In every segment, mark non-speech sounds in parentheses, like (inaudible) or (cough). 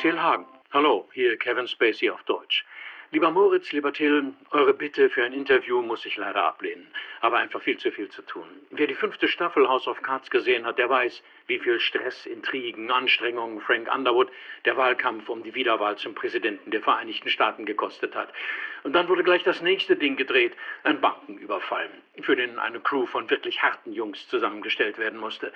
Till Hagen. Hallo, hier Kevin Spacey auf Deutsch. Lieber Moritz, lieber Till, eure Bitte für ein Interview muss ich leider ablehnen. Aber einfach viel zu viel zu tun. Wer die fünfte Staffel House of Cards gesehen hat, der weiß, wie viel Stress, Intrigen, Anstrengungen Frank Underwood der Wahlkampf um die Wiederwahl zum Präsidenten der Vereinigten Staaten gekostet hat. Und dann wurde gleich das nächste Ding gedreht, ein Bankenüberfall, für den eine Crew von wirklich harten Jungs zusammengestellt werden musste.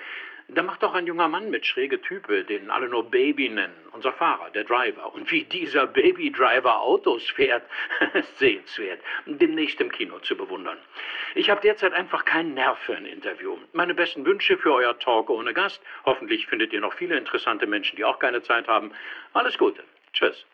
Da macht auch ein junger Mann mit, schräge Type, den alle nur Baby nennen, unser Fahrer, der Driver. Und wie dieser Baby-Driver Autos fährt, (laughs) sehenswert, demnächst im Kino zu bewundern. Ich habe derzeit einfach keinen Nerv für ein Interview. Meine besten Wünsche für euer Talk ohne Gast. Hoffentlich findet ihr noch viele interessante Menschen, die auch keine Zeit haben. Alles Gute. Tschüss.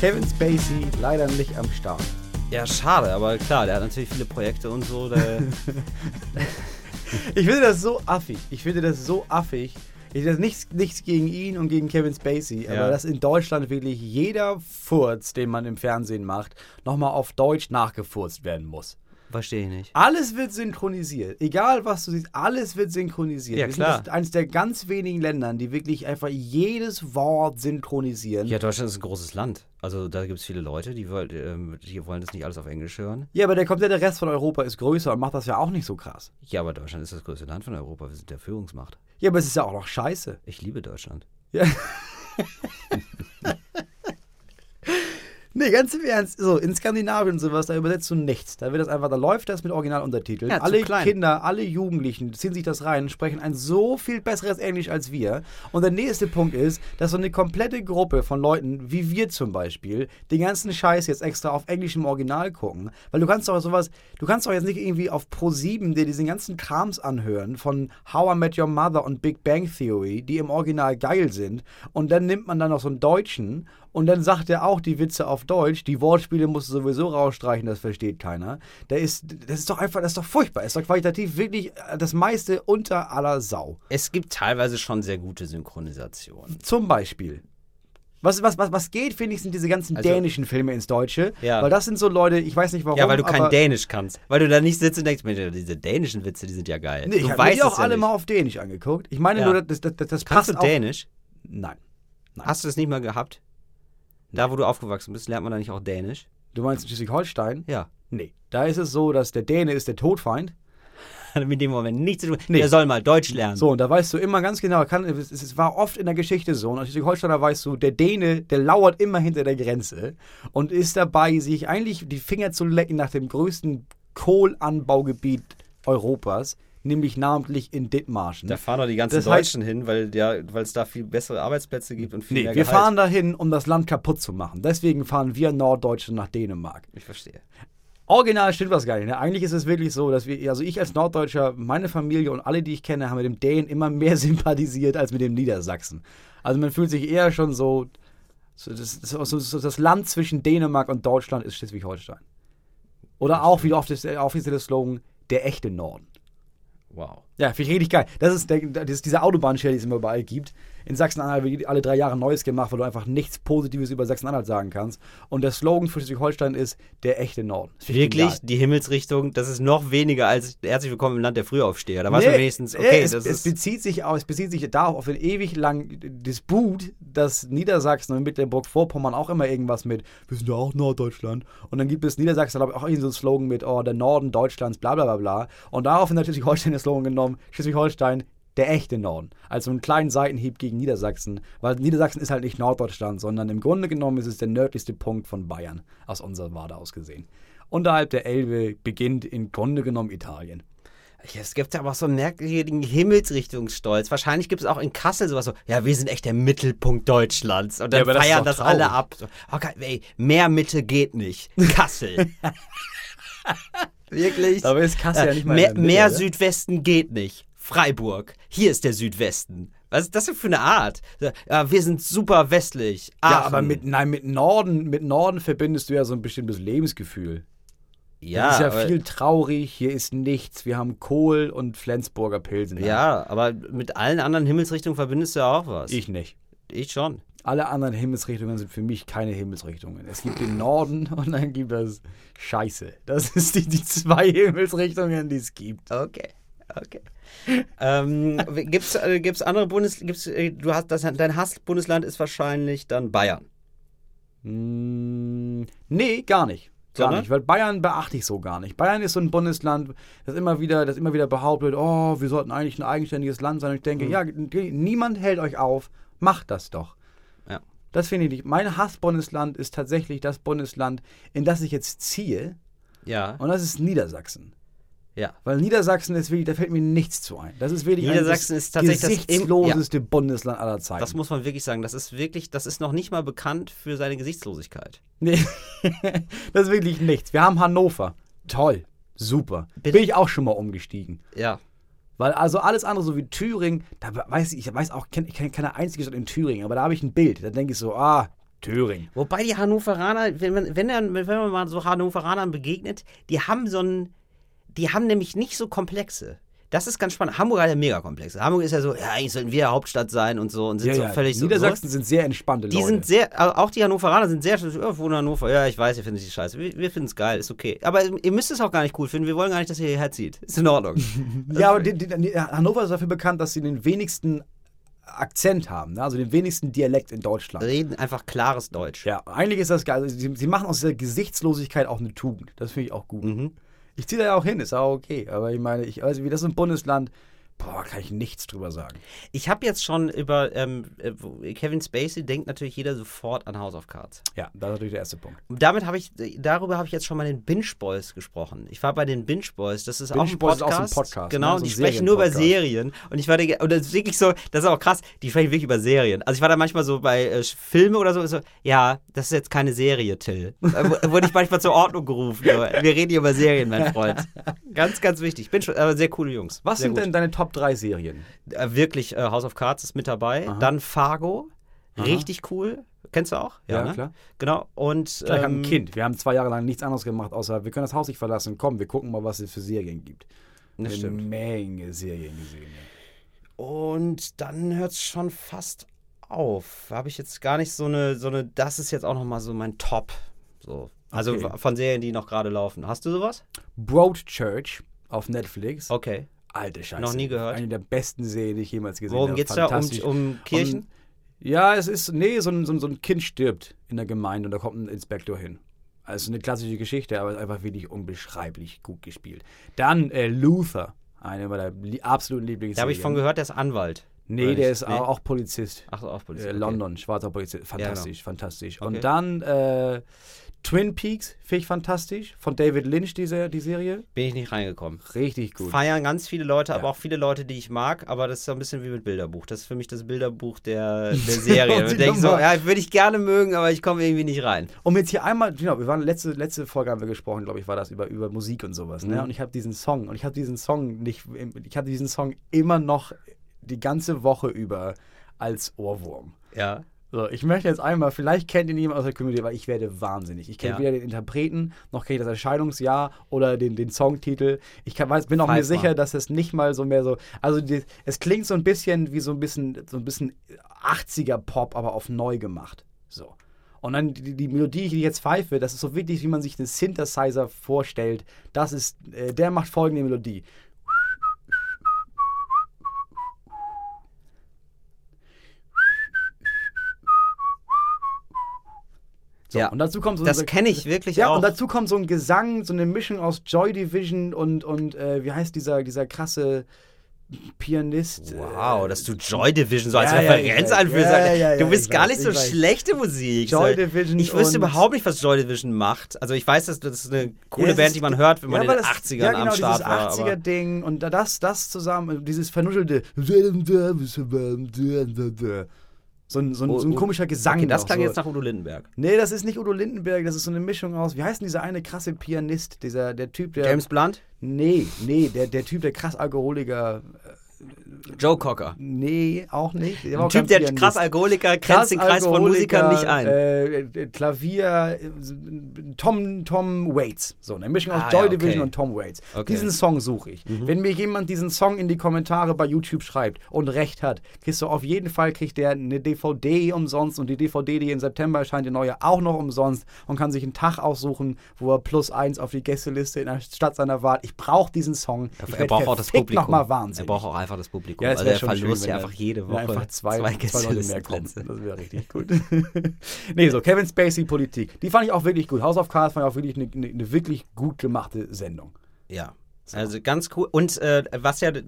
Kevin Spacey leider nicht am Start. Ja, schade, aber klar, der hat natürlich viele Projekte und so. Der (laughs) Ich finde das so affig. Ich finde das so affig. Ich das nichts, nichts gegen ihn und gegen Kevin Spacey, aber Ja. dass in Deutschland wirklich jeder Furz, den man im Fernsehen macht, nochmal auf Deutsch nachgefurzt werden muss. Verstehe ich nicht. Alles wird synchronisiert. Egal was du siehst, alles wird synchronisiert. Ja, Wir klar. sind eines der ganz wenigen Ländern, die wirklich einfach jedes Wort synchronisieren. Ja, Deutschland ist ein großes Land. Also da gibt es viele Leute, die, wollt, ähm, die wollen das nicht alles auf Englisch hören. Ja, aber der komplette Rest von Europa ist größer und macht das ja auch nicht so krass. Ja, aber Deutschland ist das größte Land von Europa. Wir sind der Führungsmacht. Ja, aber es ist ja auch noch scheiße. Ich liebe Deutschland. Ja. (laughs) Nee, ganz im Ernst. So, in Skandinavien und sowas, da übersetzt du nichts. Da wird das einfach, da läuft das mit Originaluntertiteln. Ja, alle. Kinder, alle Jugendlichen ziehen sich das rein, sprechen ein so viel besseres Englisch als wir. Und der nächste Punkt ist, dass so eine komplette Gruppe von Leuten, wie wir zum Beispiel, den ganzen Scheiß jetzt extra auf Englisch im Original gucken. Weil du kannst doch sowas, du kannst doch jetzt nicht irgendwie auf Pro7 dir diesen ganzen Krams anhören von How I Met Your Mother und Big Bang Theory, die im Original geil sind. Und dann nimmt man dann noch so einen Deutschen und dann sagt er auch die Witze auf Deutsch. Die Wortspiele musst du sowieso rausstreichen, das versteht keiner. Der ist, das ist doch einfach, das ist doch furchtbar. Das ist doch qualitativ wirklich das meiste unter aller Sau. Es gibt teilweise schon sehr gute Synchronisationen. Zum Beispiel. Was, was, was, was geht, finde ich, sind diese ganzen Also- dänischen Filme ins Deutsche. Ja. Weil das sind so Leute, ich weiß nicht warum. Ja, weil du kein Dänisch kannst. Weil du da nicht sitzt und denkst, Mensch, diese dänischen Witze, die sind ja geil. Nee, ich du habe die auch ja alle nicht. mal auf Dänisch angeguckt. Ich meine Ja. nur, das, das, das, Kannst passt du auch. Dänisch? Nein. Hast du das nicht mal gehabt? Da, wo du aufgewachsen bist, lernt man da nicht auch Dänisch? Du meinst Schleswig-Holstein? Ja. Nee. Da ist es so, dass der Däne ist der Todfeind. Hat (laughs) mit dem Moment nichts zu tun. Nee. Der soll mal Deutsch lernen. So, und da weißt du immer ganz genau, kann, es, es war oft in der Geschichte so, und als Schleswig-Holsteiner weißt du, der Däne, der lauert immer hinter der Grenze und ist dabei, sich eigentlich die Finger zu lecken nach dem größten Kohlanbaugebiet Europas, nämlich namentlich in Dithmarschen. Da fahren doch die ganzen Das heißt- Deutschen hin, weil es da viel bessere Arbeitsplätze gibt und viel Nee, mehr wir Gehalt. fahren dahin, um das Land kaputt zu machen. Deswegen fahren wir Norddeutsche nach Dänemark. Ich verstehe. Original stimmt was gar nicht. Ne? Eigentlich ist es wirklich so, dass wir, also ich als Norddeutscher, meine Familie und alle, die ich kenne, haben mit dem Dänen immer mehr (laughs) sympathisiert als mit dem Niedersachsen. Also man fühlt sich eher schon so, so, das, so, so, das Land zwischen Dänemark und Deutschland ist Schleswig-Holstein. Oder auch, wie oft ist der offizielle Slogan, der echte Norden. Wow. Ja, finde ich richtig geil. Das ist, der, das ist diese Autobahnschilder, die es immer überall gibt. In Sachsen-Anhalt wird alle drei Jahre Neues gemacht, weil du einfach nichts Positives über Sachsen-Anhalt sagen kannst. Und der Slogan für Schleswig-Holstein ist der echte Norden. Wirklich, genial. die Himmelsrichtung, das ist noch weniger als herzlich willkommen im Land der Frühaufsteher. Da weiß Nee, man wenigstens, äh, okay, es, das es ist. bezieht sich auf, es bezieht sich darauf auf den ewig langen Disput, dass Niedersachsen und Mecklenburg-Vorpommern auch immer irgendwas mit, wir sind ja auch Norddeutschland. Und dann gibt es Niedersachsen, glaube ich, auch irgendwie so einen Slogan mit, oh, der Norden Deutschlands, bla bla bla bla. Und daraufhin hat Schleswig-Holstein den Slogan genommen, Schleswig-Holstein, der echte Norden. Also einen kleinen Seitenhieb gegen Niedersachsen, weil Niedersachsen ist halt nicht Norddeutschland, sondern im Grunde genommen ist es der nördlichste Punkt von Bayern, aus unserer Warte aus gesehen. Unterhalb der Elbe beginnt im Grunde genommen Italien. Ja, Es gibt aber auch so einen merkwürdigen Himmelsrichtungsstolz. Wahrscheinlich gibt es auch in Kassel sowas so, ja, wir sind echt der Mittelpunkt Deutschlands. Und dann Ja, das feiern doch das, alle ab. So, okay, ey, mehr Mitte geht nicht. Kassel. (laughs) Wirklich? Aber ist Kassel ja Äh, nicht mal mehr, in der Mitte, mehr? Südwesten geht nicht. Freiburg. Hier ist der Südwesten. Was ist das denn für eine Art? Ja, wir sind super westlich. Ja, Aachen. aber mit, nein, mit Norden, mit Norden verbindest du ja so ein bestimmtes Lebensgefühl. ja, es ist ja viel traurig, hier ist nichts. Wir haben Kohl und Flensburger Pilsen. ja, aber mit allen anderen Himmelsrichtungen verbindest du ja auch was. Ich nicht. ich schon. Alle anderen Himmelsrichtungen sind für mich keine Himmelsrichtungen. Es gibt den Norden (laughs) und dann gibt es Scheiße. Das ist die, die zwei Himmelsrichtungen, die es gibt. Okay. Okay. ähm, gibt's, äh, gibt's andere Bundes... Gibt's, äh, du hast das, dein Hassbundesland ist wahrscheinlich dann Bayern. Mm, nee, gar nicht. Gar Sondern? nicht, weil Bayern beachte ich so gar nicht. Bayern ist so ein Bundesland, das immer wieder, das immer wieder behauptet, oh, wir sollten eigentlich ein eigenständiges Land sein. Und ich Mhm. denke, ja, die- niemand hält euch auf, macht das doch. Ja. Das finde ich nicht. Mein Hassbundesland ist tatsächlich das Bundesland, in das ich jetzt ziehe, Ja. und das ist Niedersachsen. Ja. Weil Niedersachsen ist wirklich, da fällt mir nichts zu ein. Das ist wirklich Niedersachsen ist tatsächlich das gesichtsloseste Bundesland aller Zeiten. Das muss man wirklich sagen. Das ist wirklich, das ist noch nicht mal bekannt für seine Gesichtslosigkeit. Nee, (laughs) das ist wirklich nichts. Wir haben Hannover. Toll. Super. Bitte? Bin ich auch schon mal umgestiegen. Ja. Weil also alles andere, so wie Thüringen, da weiß ich, ich weiß auch, ich kenne keine einzige Stadt in Thüringen, aber da habe ich ein Bild. Da denke ich so, ah, Thüringen. Wobei die Hannoveraner, wenn man, wenn, dann, wenn man mal so Hannoveranern begegnet, die haben so ein, die haben nämlich nicht so Komplexe. Das ist ganz spannend. Hamburg hat ja mega Komplexe. Hamburg ist ja so, ja, eigentlich sollten wir Hauptstadt sein und so und sind Ja, so ja. völlig so. Niedersachsen sind sehr entspannte Die Leute. sind sehr, auch die Hannoveraner sind sehr, ja, wohnen Hannover, ja, ich weiß, ihr findet die scheiße. Wir, wir finden es geil, ist okay. Aber ihr müsst es auch gar nicht cool finden, wir wollen gar nicht, dass ihr hierher zieht. Ist in Ordnung. (laughs) ja, aber die, die, die, Hannover ist dafür bekannt, dass sie den wenigsten Akzent haben, ne? also den wenigsten Dialekt in Deutschland. Reden einfach klares Deutsch. Ja, eigentlich ist das geil. Also sie, sie machen aus dieser Gesichtslosigkeit auch eine Tugend. Das finde ich auch gut. Mhm. Ich ziehe da ja auch hin, ist auch okay. Aber ich meine, ich weiß, wie das ein Bundesland, boah, kann ich nichts drüber sagen. Ich habe jetzt schon über ähm, äh, Kevin Spacey denkt natürlich jeder sofort an House of Cards. Ja, das ist natürlich der erste Punkt. Und damit habe ich, darüber habe ich jetzt schon mal den Binge Boys gesprochen. Ich war bei den Binge Boys, das ist auch Binge ein Boys ist Podcast. auch so ein Podcast, Genau, ne? So die sprechen nur über. Serien. Und ich war, die- und das ist wirklich so, das ist auch krass, die sprechen wirklich über Serien. Also ich war da manchmal so bei äh, Filme oder so, so, ja, das ist jetzt keine Serie, Till. Da wu- wurde ich manchmal zur Ordnung gerufen. Wir reden hier über Serien, mein Freund. Ganz, ganz wichtig. Binge, aber sehr coole Jungs. Was sehr sind gut. denn deine Top 3 Serien? Äh, wirklich, äh, House of Cards ist mit dabei. Dann Fargo, richtig cool. Kennst du auch? Ja, ne? klar. Genau. Und Klar, ich habe ähm, ein Kind. Wir haben zwei Jahre lang nichts anderes gemacht, außer wir können das Haus nicht verlassen. Komm, wir gucken mal, was es für Serien gibt. Das Eine stimmt. Menge Serien gesehen. ja. Und dann hört es schon fast auf. Habe ich jetzt gar nicht so eine, so eine, das ist jetzt auch nochmal so mein Top. So. Also Okay. von Serien, die noch gerade laufen. Hast du sowas? Broadchurch auf Netflix. Okay. Alte Scheiße. Noch nie gehört. Eine der besten Serien, die ich jemals gesehen Worum habe. geht's da? Um, um Kirchen? Und, ja, es ist, nee, so ein, so, so ein Kind stirbt in der Gemeinde und da kommt ein Inspektor hin. Also eine klassische Geschichte, aber einfach wirklich unbeschreiblich gut gespielt. Dann äh, Luther, eine meiner li absoluten Lieblingsserien. da habe ich von gehört, der ist Anwalt. Nee, der ist auch, auch Polizist. Ach so, auch Polizei. Äh, okay. London, schwarzer Polizist. Fantastisch, genau. fantastisch. Okay. Und dann äh, Twin Peaks, finde ich fantastisch. Von David Lynch, diese, die Serie. Bin ich nicht reingekommen. Richtig gut. Feiern ganz viele Leute, aber Ja. auch viele Leute, die ich mag. Aber das ist so ein bisschen wie mit Bilderbuch. Das ist für mich das Bilderbuch der, der Serie. (laughs) Und denke so, ja, würde ich gerne mögen, aber ich komme irgendwie nicht rein. Um jetzt hier einmal, genau, wir waren letzte, letzte Folge haben wir gesprochen, glaube ich, war das über, über Musik und sowas. Ne? Mhm. Und ich habe diesen Song und ich habe diesen Song nicht, ich hatte diesen Song immer noch die ganze Woche über als Ohrwurm. Ja. So, ich möchte jetzt einmal, vielleicht kennt ihn jemand aus der Community, weil ich werde wahnsinnig. Ich kenne Ja. weder den Interpreten, noch kenne ich das Erscheinungsjahr oder den, den Songtitel. Ich kann, weiß, bin auch mir mal. sicher, dass es nicht mal so mehr so. Also die, es klingt so ein bisschen wie so ein bisschen, so ein bisschen 80er Pop, aber auf neu gemacht. So. Und dann die, die Melodie, die ich jetzt pfeife, das ist so wirklich, wie man sich einen Synthesizer vorstellt. Das ist, äh, der macht folgende Melodie. So, Ja. und dazu kommt so Das kenne ich wirklich ja, auch. und dazu kommt so ein Gesang, so eine Mischung aus Joy Division und, und äh, wie heißt dieser, dieser krasse Pianist? Wow, äh, dass du Joy Division so als Ja, ja, Referenz ja, anführst. ja, ja, ja, du bist gar weiß, nicht so schlechte Musik. Joy Division Ich wüsste überhaupt nicht, was Joy Division macht. Also ich weiß, dass das eine coole Ja, Band, ist- die man hört, wenn man ja, in den das- 80ern ja, genau, am Start dieses war. 80er Aber Ding und da- das, das zusammen, dieses vernuschelte so ein, so ein, so ein Oh, oh, komischer Gesang. okay, das klang so. jetzt nach Udo Lindenberg. Nee, das ist nicht Udo Lindenberg, das ist so eine Mischung aus, wie heißt denn dieser eine krasse Pianist, dieser, der Typ, der... James Blunt? Nee, nee, der, der Typ, der krass Alkoholiker... Joe Cocker. Nee, auch nicht. Ein Typ, der Pianist. Krass-Alkoholiker, Krass grenzt den Kreis von Musikern nicht ein. Äh, Klavier, Tom, Tom Waits. So, eine Mischung aus Ah, Joy ja, Division okay. und Tom Waits. Okay. Mhm. Diesen Song suche ich. Wenn mir jemand diesen Song in die Kommentare bei YouTube schreibt und recht hat, kriegst du auf jeden Fall, kriegt der eine DVD umsonst und die DVD, die im September erscheint, die neue, auch noch umsonst und kann sich einen Tag aussuchen, wo er plus eins auf die Gästeliste in der Stadt seiner Wahl. Ich brauche diesen Song. Ich er braucht auch das Publikum. noch mal wahnsinnig. Er braucht auch einfach das Publikum. Ja, also er schon verlust schön, ja einfach jede Woche einfach zwei, zwei Leute mehr kommen. Das wäre richtig gut. (laughs) nee, so Kevin Spacey Politik. Die fand ich auch wirklich gut. House of Cards fand ich auch wirklich eine, eine, eine wirklich gut gemachte Sendung. Ja. Also ganz cool. Und äh, was ja, äh,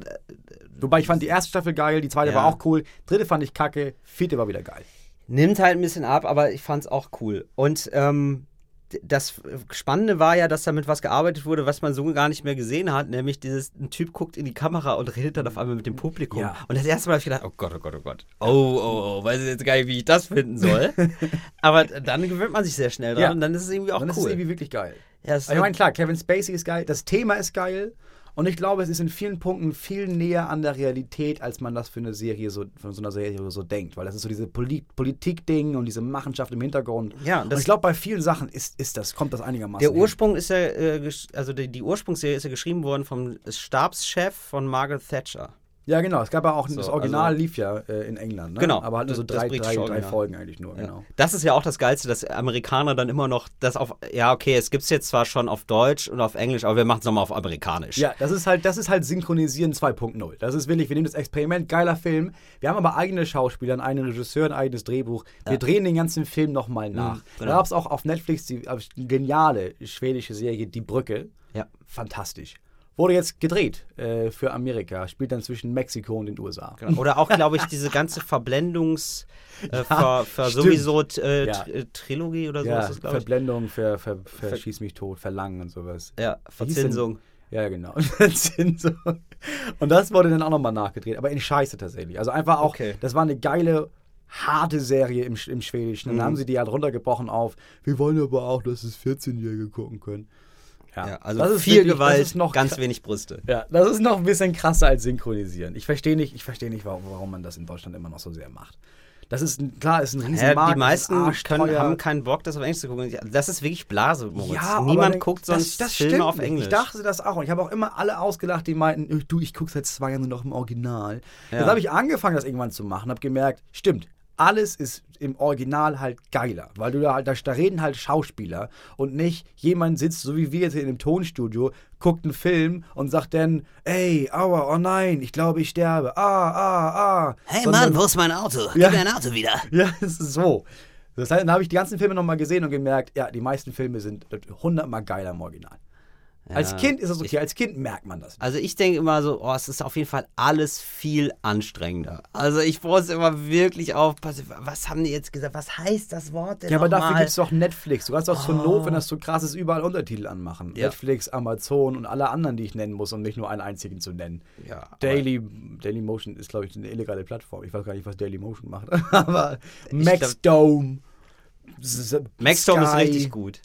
Wobei ich fand die erste Staffel geil, die zweite Ja. war auch cool, dritte fand ich kacke, vierte war wieder geil. nimmt halt ein bisschen ab, aber ich fand's auch cool. Und ähm, das Spannende war ja, dass damit was gearbeitet wurde, was man so gar nicht mehr gesehen hat, nämlich dieses, ein Typ guckt in die Kamera und redet dann auf einmal mit dem Publikum. Ja. Und das erste Mal habe ich gedacht, oh Gott, oh Gott, oh Gott. Oh, oh, oh, weiß ich jetzt gar nicht, wie ich das finden soll. (laughs) aber dann gewöhnt man sich sehr schnell dran Ja. und dann ist es irgendwie auch Dann ist es cool. irgendwie wirklich geil. Ja, Also ich meine, klar, Kevin Spacey ist geil, das Thema ist geil und ich glaube, es ist in vielen Punkten viel näher an der Realität, als man das für eine Serie so, von so einer Serie so denkt, weil das ist so diese Poli Politik-Ding und diese Machenschaft im Hintergrund. Ja, und ich glaube, bei vielen Sachen ist, ist das, kommt das einigermaßen Der hin. Ursprung ist ja, äh, also die, die Ursprungsserie ist ja geschrieben worden vom Stabschef von Margaret Thatcher. Ja, genau. Es gab ja auch, So, das Original also- lief ja äh, in England, ne? Genau, Aber halt nur so drei, drei, drei. Folgen eigentlich nur, Ja. genau. Das ist ja auch das Geilste, dass Amerikaner dann immer noch das auf, ja, okay, es gibt es jetzt zwar schon auf Deutsch und auf Englisch, aber wir machen es nochmal auf Amerikanisch. Ja, das ist halt, das ist halt Synchronisieren 2.0. Das ist wirklich, wir nehmen das Experiment, geiler Film. Wir haben aber eigene Schauspieler, einen eigenen Regisseur, ein eigenes Drehbuch. Wir drehen den ganzen Film nochmal nach. genau. Da gab es auch auf Netflix die geniale schwedische Serie Die Brücke. Ja. Fantastisch. Wurde jetzt gedreht äh, für Amerika, spielt dann zwischen Mexiko und den USA. Genau. Oder auch, glaube ich, diese ganze Verblendungs, äh, ver, ver stimmt. sowieso äh, Ja. Äh, Trilogie oder so Ja, ist das, glaube ich. Verblendung, ver, ver, ver, Schieß mich tot, Verlangen und sowas. Ja, Verzinsung. Ja, genau. (laughs) Verzinsung. Und das wurde dann auch nochmal nachgedreht, aber in Scheiße tatsächlich. Also einfach auch, Okay. das war eine geile, harte Serie im, im Schwedischen. Dann Mhm. haben sie die halt runtergebrochen auf, wir wollen aber auch, dass es 14-Jährige gucken können. Ja, also das ist viel wirklich- Gewalt, das noch ganz wenig Brüste. Ja, das ist noch ein bisschen krasser als synchronisieren. Ich verstehe nicht, ich verstehe nicht, warum, warum man das in Deutschland immer noch so sehr macht. Das ist ein, klar, ist ein Ja, Riesenmarkt. die meisten das ist können, haben keinen Bock, das auf Englisch zu gucken. Das ist wirklich Blase, Moritz. Ja, Niemand dann- guckt das- sonst das Filme stimmt auf. Englisch. Ich dachte das auch. Und ich habe auch immer alle ausgelacht, die meinten, du, ich gucke seit zwei Jahren nur noch im Original. Ja. Jetzt habe ich angefangen, das irgendwann zu machen, habe gemerkt, stimmt, alles ist im Original halt geiler, weil du da halt, da, da reden halt Schauspieler und nicht jemand sitzt, so wie wir jetzt hier in einem Tonstudio, guckt einen Film und sagt dann, ey, aua, oh nein, ich glaube, ich sterbe, ah, ah, ah. Sondern- wo ist mein Auto? Ja. mir ein Auto wieder. (laughs) ja, es ist so. Das heißt, dann habe ich die ganzen Filme nochmal gesehen und gemerkt, ja, die meisten Filme sind hundertmal geiler im Original. Als Kind ist es okay, als Kind merkt man das. Also ich denke immer so, oh, es ist auf jeden Fall alles viel anstrengender. Also ich muss immer wirklich aufpassen. Was haben die jetzt gesagt? Was heißt das Wort denn Ja, aber dafür gibt es doch Netflix. Du kannst auch zur Not, wenn das so krass ist, überall Untertitel anmachen. Ja. Netflix, Amazon und alle anderen, die ich nennen muss, um nicht nur einen einzigen zu nennen. Ja, Daily, Daily Motion ist, glaube ich, eine illegale Plattform. Ich weiß gar nicht, was Daily Motion macht. (laughs) aber Maxdome. S- Maxdome ist Sky. richtig gut.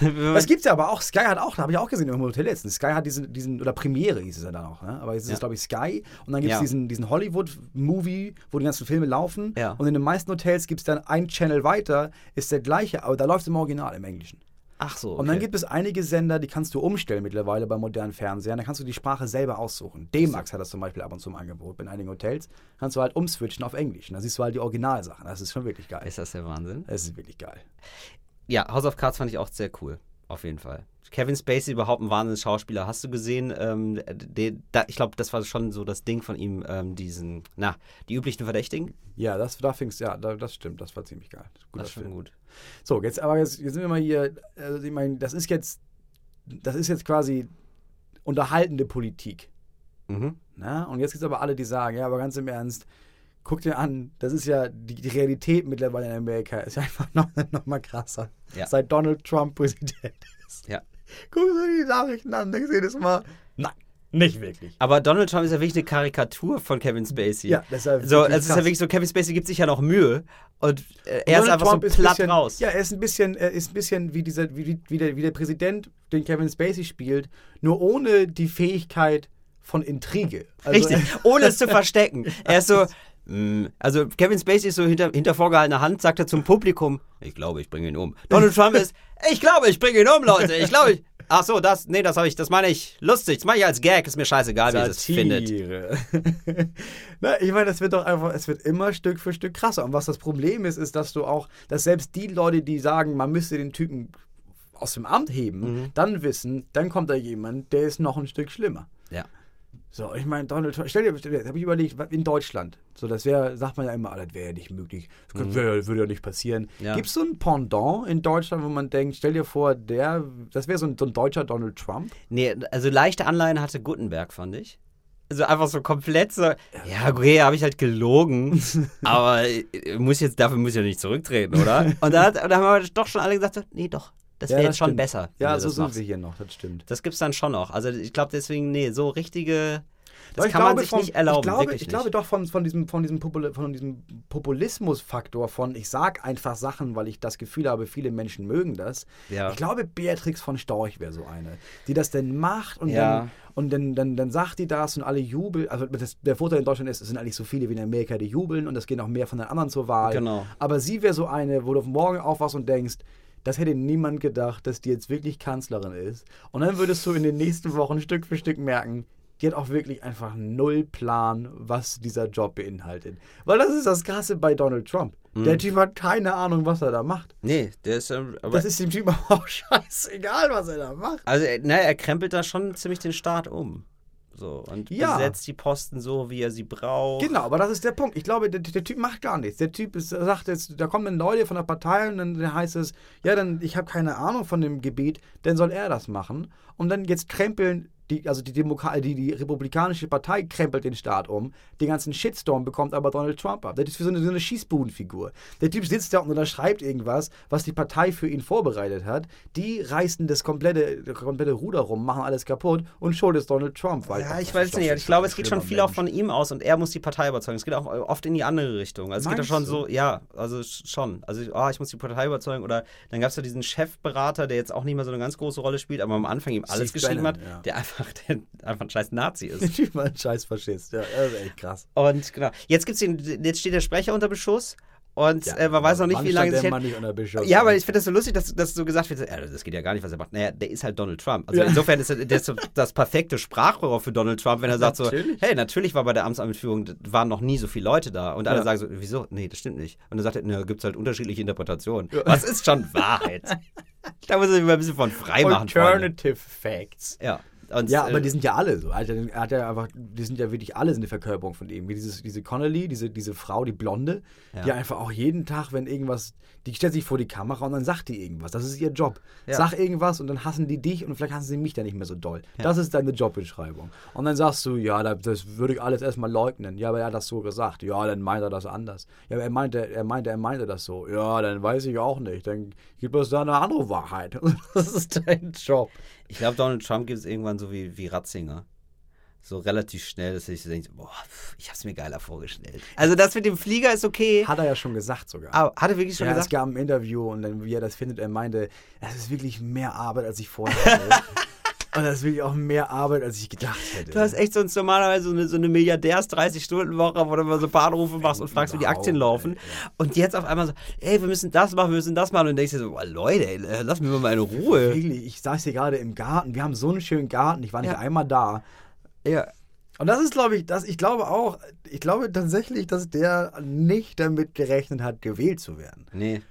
Das gibt's ja aber auch. Sky hat auch, da habe ich auch gesehen im Hotel letztens. Sky hat diesen, diesen oder Premiere hieß es ja dann auch, ne? Aber jetzt ist Ja. es, glaube ich, Sky. Und dann gibt es Ja. diesen, diesen Hollywood-Movie, wo die ganzen Filme laufen. Ja. Und in den meisten Hotels gibt es dann ein Channel weiter, ist der gleiche, aber da läuft es im Original, im Englischen. Ach so. Und dann okay. gibt es einige Sender, die kannst du umstellen mittlerweile bei modernen Fernsehern. Da kannst du die Sprache selber aussuchen. D-Max hat das zum Beispiel ab und zu im Angebot. In einigen Hotels kannst du halt umswitchen auf Englisch. Und da siehst du halt die Originalsachen. Das ist schon wirklich geil. Ist das der Wahnsinn? Das ist wirklich geil. Ja, House of Cards fand ich auch sehr cool. Auf jeden Fall. Kevin Spacey überhaupt ein wahnsinniger Schauspieler. Hast du gesehen? Ähm, de, da, ich glaube, das war schon so das Ding von ihm, ähm, diesen, na, die üblichen Verdächtigen. Ja, das, da fing's, ja, da, das stimmt. Das war ziemlich geil. Guter Das ist schon gut. So, jetzt aber jetzt, jetzt sind wir mal hier, also ich meine, das ist jetzt, das ist jetzt quasi unterhaltende Politik. Mhm. Na? Und jetzt gibt es aber alle, die sagen, ja, aber ganz im Ernst, guck dir an, das ist ja, die, die Realität mittlerweile in Amerika ist ja einfach noch, (laughs) noch mal krasser. Ja. Seit Donald Trump Präsident ist. Ja. Gucken Sie die Nachrichten an, denkst jedes Mal, nein, nicht wirklich. Aber Donald Trump ist ja wirklich eine Karikatur von Kevin Spacey. Ja, das ist ja so, wirklich es ist ja wirklich so, Kevin Spacey gibt sich ja noch Mühe und äh, er ist Donald einfach Trump so ist platt bisschen, raus. Ja, er ist ein bisschen, er ist ein bisschen wie, dieser, wie, wie, der, wie der Präsident, den Kevin Spacey spielt, nur ohne die Fähigkeit von Intrige. Also, Richtig, ohne es zu verstecken. Er ist so, (laughs) also Kevin Spacey ist so hinter, hinter vorgehaltener Hand, sagt er zum Publikum, ich glaube, ich bringe ihn um. Donald Trump ist, ich glaube, ich bringe ihn um, Leute, ich glaube, ich... Ach so, das, nee, das habe ich, das meine ich lustig, das meine ich als Gag, ist mir scheißegal, wie ihr das findet. Satire. (laughs) Na, ich meine, es wird doch einfach, es wird immer Stück für Stück krasser. Und was das Problem ist, ist, dass du auch, dass selbst die Leute, die sagen, man müsste den Typen aus dem Amt heben, Mhm. dann wissen, dann kommt da jemand, der ist noch ein Stück schlimmer. Ja. So, ich meine, Donald Trump, stell dir, habe ich überlegt, in Deutschland, so das wäre, sagt man ja immer, ah, das wäre ja nicht möglich, das wär- würde ja nicht passieren. Mhm. Ja. Gibt es so ein Pendant in Deutschland, wo man denkt, stell dir vor, der, das wäre so ein, so ein deutscher Donald Trump? Nee, also leichte Anleihen hatte Gutenberg, fand ich. Also einfach so komplett so, ja, okay, habe ich halt gelogen, aber äh, muss jetzt, dafür muss ich ja nicht zurücktreten, oder? (laughs) Und da, hat, und da haben wir doch schon alle gesagt, nee, doch, das Ja, wäre das jetzt schon stimmt. besser. Ja, so sind machst. wir hier noch, das stimmt. Das gibt's dann schon noch. Also ich glaube deswegen, nee, so richtige, das kann man glaube, sich vom- nicht erlauben, Ich glaube, ich glaube doch von, von diesem, von diesem, Popul von diesem Populismusfaktor von, ich sag einfach Sachen, weil ich das Gefühl habe, viele Menschen mögen das. Ja. Ich glaube, Beatrix von Storch wäre so eine, die das denn macht und, Ja. dann, und dann, dann, dann sagt die das und alle jubeln. Also das, der Vorteil in Deutschland ist, es sind eigentlich so viele wie in Amerika, die jubeln und es gehen auch mehr von den anderen zur Wahl. Genau. Aber sie wäre so eine, wo du auf morgen aufwachst und denkst, das hätte niemand gedacht, dass die jetzt wirklich Kanzlerin ist. Und dann würdest du in den nächsten Wochen Stück für Stück merken, die hat auch wirklich einfach null Plan, was dieser Job beinhaltet. Weil das ist das Krasse bei Donald Trump. Mhm. Der Typ hat keine Ahnung, was er da macht. Nee, der ist, ähm, aber, Das ist dem Typ (laughs) auch scheißegal, was er da macht. also äh, na, er krempelt da schon ziemlich den Staat um. So, und Ja. besetzt die Posten so, wie er sie braucht. Genau, aber das ist der Punkt. Ich glaube, der, der Typ macht gar nichts. Der Typ ist, sagt jetzt, da kommen dann Leute von der Partei und dann heißt es, ja, dann, ich habe keine Ahnung von dem Gebiet, dann soll er das machen. Und dann jetzt krempeln die, also die, Demoka die, die Republikanische Partei krempelt den Staat um. Den ganzen Shitstorm bekommt aber Donald Trump ab. Das ist wie so eine, so eine Schießbudenfigur. Der Typ sitzt da und unterschreibt irgendwas, was die Partei für ihn vorbereitet hat. Die reißen das komplette, das komplette Ruder rum, machen alles kaputt und schuld ist Donald Trump. Weil, Ja, ich weiß nicht. Ich glaube, es geht schon viel auch Mensch. von ihm aus und er muss die Partei überzeugen. Es geht auch oft in die andere Richtung. Also es geht ja Meinst schon so, ja, also schon. Also, oh, ich muss die Partei überzeugen. Oder dann gab es ja diesen Chefberater, der jetzt auch nicht mehr so eine ganz große Rolle spielt, aber am Anfang ihm alles Steve geschrieben Bannon, hat, ja. der einfach, der einfach ein scheiß Nazi Der ist. Typ war ein scheiß Faschist. Ja, das ist echt krass. Und genau. Jetzt gibt's den, jetzt steht der Sprecher unter Beschuss und Ja, äh, man weiß noch nicht, wie lange der hält. Ja, aber ich finde das so lustig, dass, dass so gesagt wird, ja, das geht ja gar nicht, was er macht. Naja, der ist halt Donald Trump. Also Ja. insofern ist der ist so das perfekte Sprachrohr für Donald Trump, wenn er sagt Natürlich. so, hey, natürlich war bei der Amtsanführung, waren noch nie so viele Leute da. Und alle Ja. sagen so, wieso? Nee, das stimmt nicht. Und dann sagt er, na, gibt's halt unterschiedliche Interpretationen. Was ist schon Wahrheit? (laughs) da muss sich mal ein bisschen von frei machen. Freunde. Alternative Facts. Ja. Und, Ja, aber äh, die sind ja alle so. Alter, er hat ja einfach, die sind ja wirklich alle eine Verkörperung von ihm. Wie dieses, diese Connolly, diese, diese Frau, die Blonde, die Ja. einfach auch jeden Tag, wenn irgendwas, die stellt sich vor die Kamera und dann sagt die irgendwas. Das ist ihr Job. Ja. Sag irgendwas und dann hassen die dich und vielleicht hassen sie mich dann nicht mehr so doll. Das ist deine Jobbeschreibung. Und dann sagst du, ja, da- das würde ich alles erstmal leugnen. Ja, aber er hat das so gesagt. Ja, dann meint er das anders. Ja, aber er meinte, er meinte, er meinte das so. Ja, dann weiß ich auch nicht. Dann gibt es da eine andere Wahrheit. (laughs) Das ist dein Job. ich glaube, Donald Trump gibt es irgendwann so wie, wie Ratzinger. So relativ schnell, dass ich so denke, boah, ich hab's mir geiler vorgestellt. Also das mit dem Flieger ist okay. Hat er ja schon gesagt sogar. Aber hat er wirklich schon ja, es gesagt? gab ein Interview und dann, wie er das findet, er meinte, es ist wirklich mehr Arbeit, als ich vorher (laughs) hatte. Und das ist wirklich auch mehr Arbeit, als ich gedacht hätte. Du hast echt sonst normalerweise so eine, so eine Milliardärs-30-Stunden-Woche, wo du mal so ein paar Anrufe machst und fragst, wie die Aktien laufen. Und jetzt auf einmal so, ey, wir müssen das machen, wir müssen das machen. Und dann denkst du dir so, Leute, ey, lass mich mal in Ruhe. Wirklich, ich saß hier gerade im Garten. Wir haben so einen schönen Garten. Ich war nicht Ja. einmal da. Ja. Und das ist, glaube ich, das, ich glaube auch, ich glaube tatsächlich, dass der nicht damit gerechnet hat, gewählt zu werden. Nee.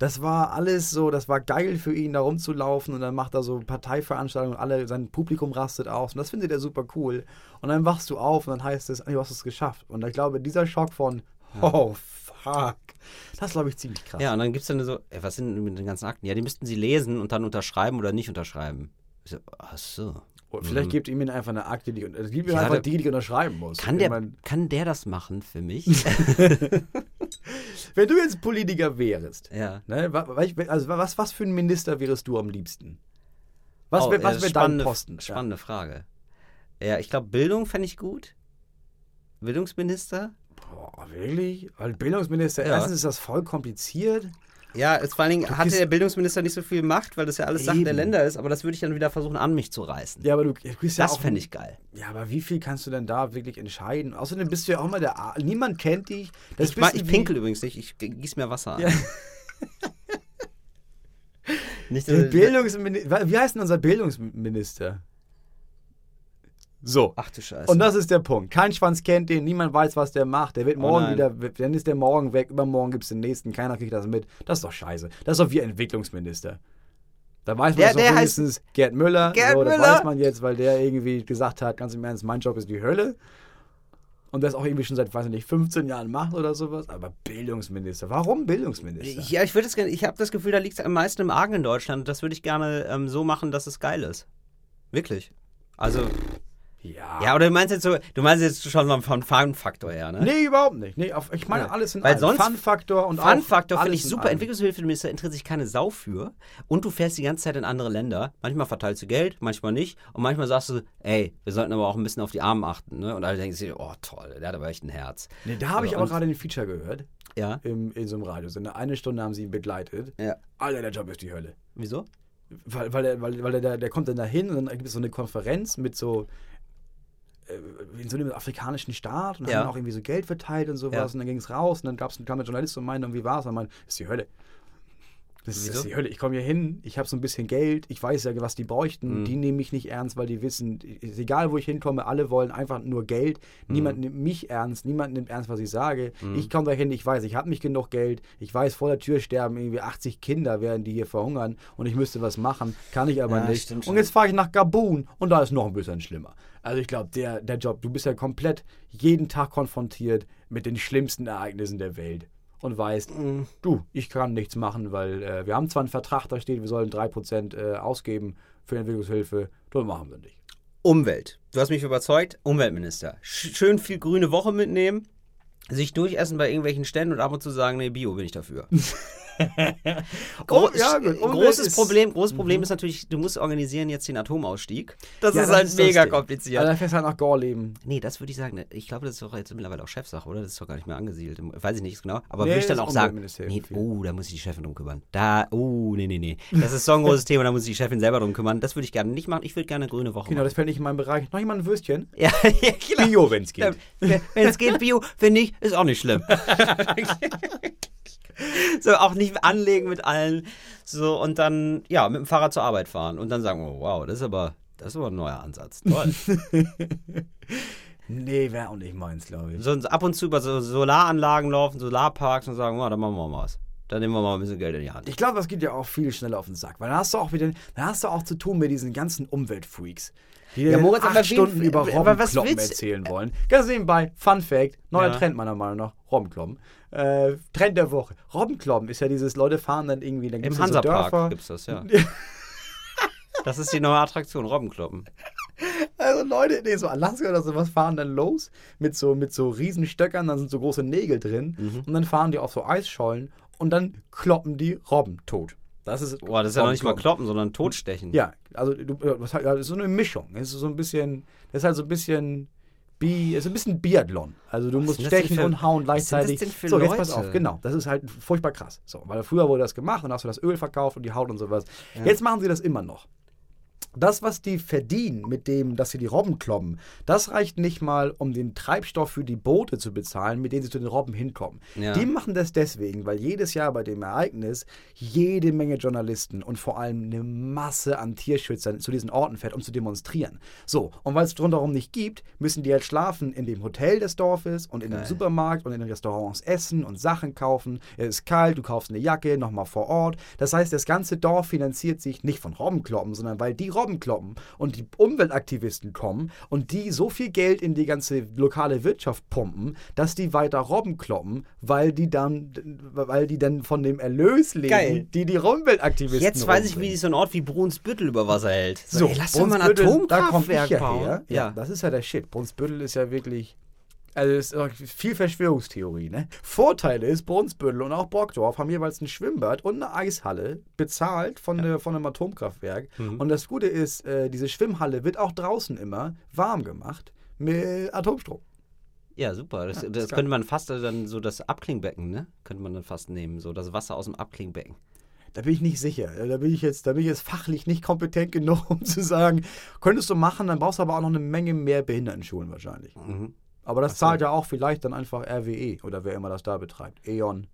Das war alles so, das war geil für ihn, da rumzulaufen und dann macht er so Parteiveranstaltungen und alle, sein Publikum rastet aus und das findet er super cool. Und dann wachst du auf und dann heißt es, "Ey, du hast es geschafft. Und ich glaube, dieser Schock von, oh fuck, das ist, glaube ich, ziemlich krass. Ja, und dann gibt es dann so, ey, was sind denn mit den ganzen Akten? Ja, die müssten sie lesen und dann unterschreiben oder nicht unterschreiben. Ich so, ach so. Und vielleicht gibt ihm einfach eine Akte, die, also gib ihm Ja, einfach der- die, die unterschreiben muss. Kann der, mein, kann der das machen für mich? (laughs) (laughs) wenn du jetzt Politiker wärst, ja. ne, also was, was für ein Minister wärst du am liebsten? Was Oh, was wär dein spannende, Posten? Ja. Spannende Frage. Ja, ich glaube, Bildung fände ich gut. Bildungsminister? Boah, wirklich? Weil Bildungsminister, Ja. erstens ist das voll kompliziert. Ja, es, vor allen Dingen hatte kriegst- der Bildungsminister nicht so viel Macht, weil das ja alles Sache der Eben. Länder ist, aber das würde ich dann wieder versuchen, an mich zu reißen. Ja, aber du, du bist ja das fände ich geil. Ja, aber wie viel kannst du denn da wirklich entscheiden? Außerdem bist du ja auch immer der A Niemand kennt dich. Das Ich, ma- ich pinkel übrigens nicht, ich gieß mir Wasser an. Ja. (laughs) Nicht, Der Bildungsminister. Wie heißt denn unser Bildungsminister? So. Ach du Scheiße. Und das ist der Punkt. Kein Schwanz kennt den, niemand weiß, was der macht. Der wird Oh morgen nein. wieder, dann ist der morgen weg, übermorgen gibt es den nächsten, keiner kriegt das mit. Das ist doch scheiße. Das ist doch wie Entwicklungsminister. Da weiß man Der- der wenigstens Gerd Müller. Gerd so, das Müller. weiß man jetzt, weil der irgendwie gesagt hat, ganz im Ernst, mein Job ist die Hölle. Und das auch irgendwie schon seit, weiß ich nicht, 15 Jahren macht oder sowas. Aber Bildungsminister. Warum Bildungsminister? ja, ich würde es gerne, ich habe das Gefühl, da liegt es am meisten im Argen in Deutschland. Das würde ich gerne ähm, so machen, dass es geil ist. Wirklich. Also, ja. ja, oder du meinst jetzt so, du meinst jetzt schon vom Fun-Faktor her, ne? Nee, überhaupt nicht. Nee, auf, ich meine Ja. alles in Weil allem. sonst- Fun-Faktor und Fun-Faktor finde ich super. allem. Entwicklungshilfeminister interessiert sich keine Sau für. Und du fährst die ganze Zeit in andere Länder. Manchmal verteilst du Geld, manchmal nicht. Und manchmal sagst du, ey, wir sollten aber auch ein bisschen auf die Armen achten. Ne? Und alle denken sich, oh toll, der hat aber echt ein Herz. Nee, da habe ich aber gerade den Feature gehört. Ja, Im, in so einem Radiosender. Eine Stunde haben sie ihn begleitet. ja. Alter, der Job ist die Hölle. Wieso? Weil, weil, er, weil, weil er, da- der kommt dann dahin und dann gibt es so eine Konferenz mit so in so einem afrikanischen Staat und Ja. haben auch irgendwie so Geld verteilt und sowas Ja. und dann ging es raus und dann gab's, kam der Journalist und meinte, und wie war's? Und man, das ist die Hölle. Das ist, das ist die Hölle. Ich komme hier hin, ich habe so ein bisschen Geld, ich weiß ja, was die bräuchten. Mhm. Die nehmen mich nicht ernst, weil die wissen, ist egal, wo ich hinkomme, alle wollen einfach nur Geld. Niemand Mhm. nimmt mich ernst, niemand nimmt ernst, was ich sage. Ich komme dahin, ich weiß, ich habe nicht genug Geld. Ich weiß, vor der Tür sterben irgendwie 80 Kinder, während die hier verhungern und ich müsste was machen, kann ich aber Ja, nicht. Und jetzt fahre ich nach Gabun und da ist noch ein bisschen schlimmer. Also ich glaube, der, der Job, du bist ja komplett jeden Tag konfrontiert mit den schlimmsten Ereignissen der Welt und weißt, Mhm. du, ich kann nichts machen, weil äh, wir haben zwar einen Vertrag, da steht, wir sollen 3% äh, ausgeben für Entwicklungshilfe, das machen wir nicht. Umwelt. Du hast mich überzeugt. Umweltminister. Sch- Schön viel grüne Woche mitnehmen. Sich durchessen bei irgendwelchen Ständen und ab und zu sagen, nee, Bio bin ich dafür. (laughs) Gro Oh, ja, großes ist- Problem, großes Problem ist natürlich, du musst organisieren jetzt den Atomausstieg. Das Ja, ist halt mega kompliziert. Also da fährst du halt nach Gorleben. Nee, das würde ich sagen. Ich glaube, das ist doch jetzt mittlerweile auch Chefsache, oder? Das ist doch gar nicht mehr angesiedelt. Weiß ich nicht genau. Aber Nee, würde ich dann auch sagen, nee, oh, da muss sich die Chefin drum kümmern. Da, oh, nee, nee, nee. Das ist so ein großes Thema, da muss sich die Chefin selber drum kümmern. Das würde ich gerne nicht machen. Ich würde gerne eine grüne Woche Genau, machen. das fällt nicht in meinem Bereich. Noch jemand ein Würstchen? (laughs) Ja, ja, klar. Bio, wenn es geht. Wenn es geht, Bio, finde ich, ist auch nicht schlimm. (laughs) (laughs) so, auch nicht anlegen mit allen. So, und dann, ja, mit dem Fahrrad zur Arbeit fahren. Und dann sagen, oh, wow, das ist aber, das ist aber ein neuer Ansatz. Toll. (laughs) Nee, wäre auch nicht meins, glaube ich. so, ab und zu über so Solaranlagen laufen, Solarparks und sagen, oh, dann machen wir mal was. Dann nehmen wir mal ein bisschen Geld in die Hand. Ich glaube, das geht ja auch viel schneller auf den Sack, weil da hast du auch wieder, da hast du auch zu tun mit diesen ganzen Umweltfreaks, die Ja, Moritz, acht Stunden über Robbenkloppen erzählen wollen. Ganz nebenbei, Fun Fact, neuer Ja. Trend meiner Meinung nach, Robbenkloppen. Äh, Trend der Woche. Robbenkloppen ist ja dieses, Leute fahren dann irgendwie, dann Im gibt es so Hansapark Dörfer. gibt's das, ja. (laughs) Das ist die neue Attraktion, Robbenkloppen. Also Leute, nee, so Alaska oder sowas fahren dann los mit so, mit so riesen Stöckern, dann sind so große Nägel drin Mhm. und dann fahren die auf so Eisschollen und dann kloppen die Robben tot. Das ist, Boah, das ist ja noch nicht mal kloppen, sondern totstechen. Ja, also du, ja, das das ist so eine Mischung. Es ist so ein bisschen, das ist halt so ein bisschen Bi, ist ein bisschen Biathlon. Also du musst stechen für- und hauen gleichzeitig. so, jetzt pass Leute? auf, genau. Das ist halt furchtbar krass. So, weil früher wurde das gemacht und hast du das Öl verkauft und die Haut und sowas. Jetzt machen sie das immer noch. Das, was die verdienen mit dem, dass sie die Robben kloppen, das reicht nicht mal, um den Treibstoff für die Boote zu bezahlen, mit denen sie zu den Robben hinkommen. Ja. Die machen das deswegen, weil jedes Jahr bei dem Ereignis jede Menge Journalisten und vor allem eine Masse an Tierschützern zu diesen Orten fährt, um zu demonstrieren. So, und weil es rundherum nicht gibt, müssen die halt schlafen in dem Hotel des Dorfes und in dem Geil. Supermarkt und in den Restaurants essen und Sachen kaufen. Es ist kalt, du kaufst eine Jacke, nochmal vor Ort. Das heißt, das ganze Dorf finanziert sich nicht von Robbenkloppen, sondern weil die Robbenkloppen und die Umweltaktivisten kommen und die so viel Geld in die ganze lokale Wirtschaft pumpen, dass die weiter Robben kloppen, weil die dann, weil die dann von dem Erlös leben, Geil. die die Umweltaktivisten Jetzt weiß ich, wie so ein Ort wie Brunsbüttel über Wasser hält. So, ey, lass doch mal ein da ich Atomkraftwerk ja bauen. her. Ja, Ja. das ist ja der Shit. Brunsbüttel ist ja wirklich. Also es ist viel Verschwörungstheorie, ne? Vorteil ist, Brunsbüttel und auch Brockdorf haben jeweils ein Schwimmbad und eine Eishalle bezahlt von, der, von einem Atomkraftwerk. Mhm. Und das Gute ist, äh, diese Schwimmhalle wird auch draußen immer warm gemacht mit Atomstrom. Ja, super. Das, Ja, das geil. könnte man fast äh, dann so das Abklingbecken, ne? Könnte man dann fast nehmen, so das Wasser aus dem Abklingbecken. Da bin ich nicht sicher. Da bin ich jetzt, da bin ich jetzt fachlich nicht kompetent (laughs) genug, um zu sagen, könntest du machen, dann brauchst du aber auch noch eine Menge mehr Behindertenschulen wahrscheinlich. Mhm. Aber das so. zahlt ja auch vielleicht dann einfach RWE oder wer immer das da betreibt. E.ON.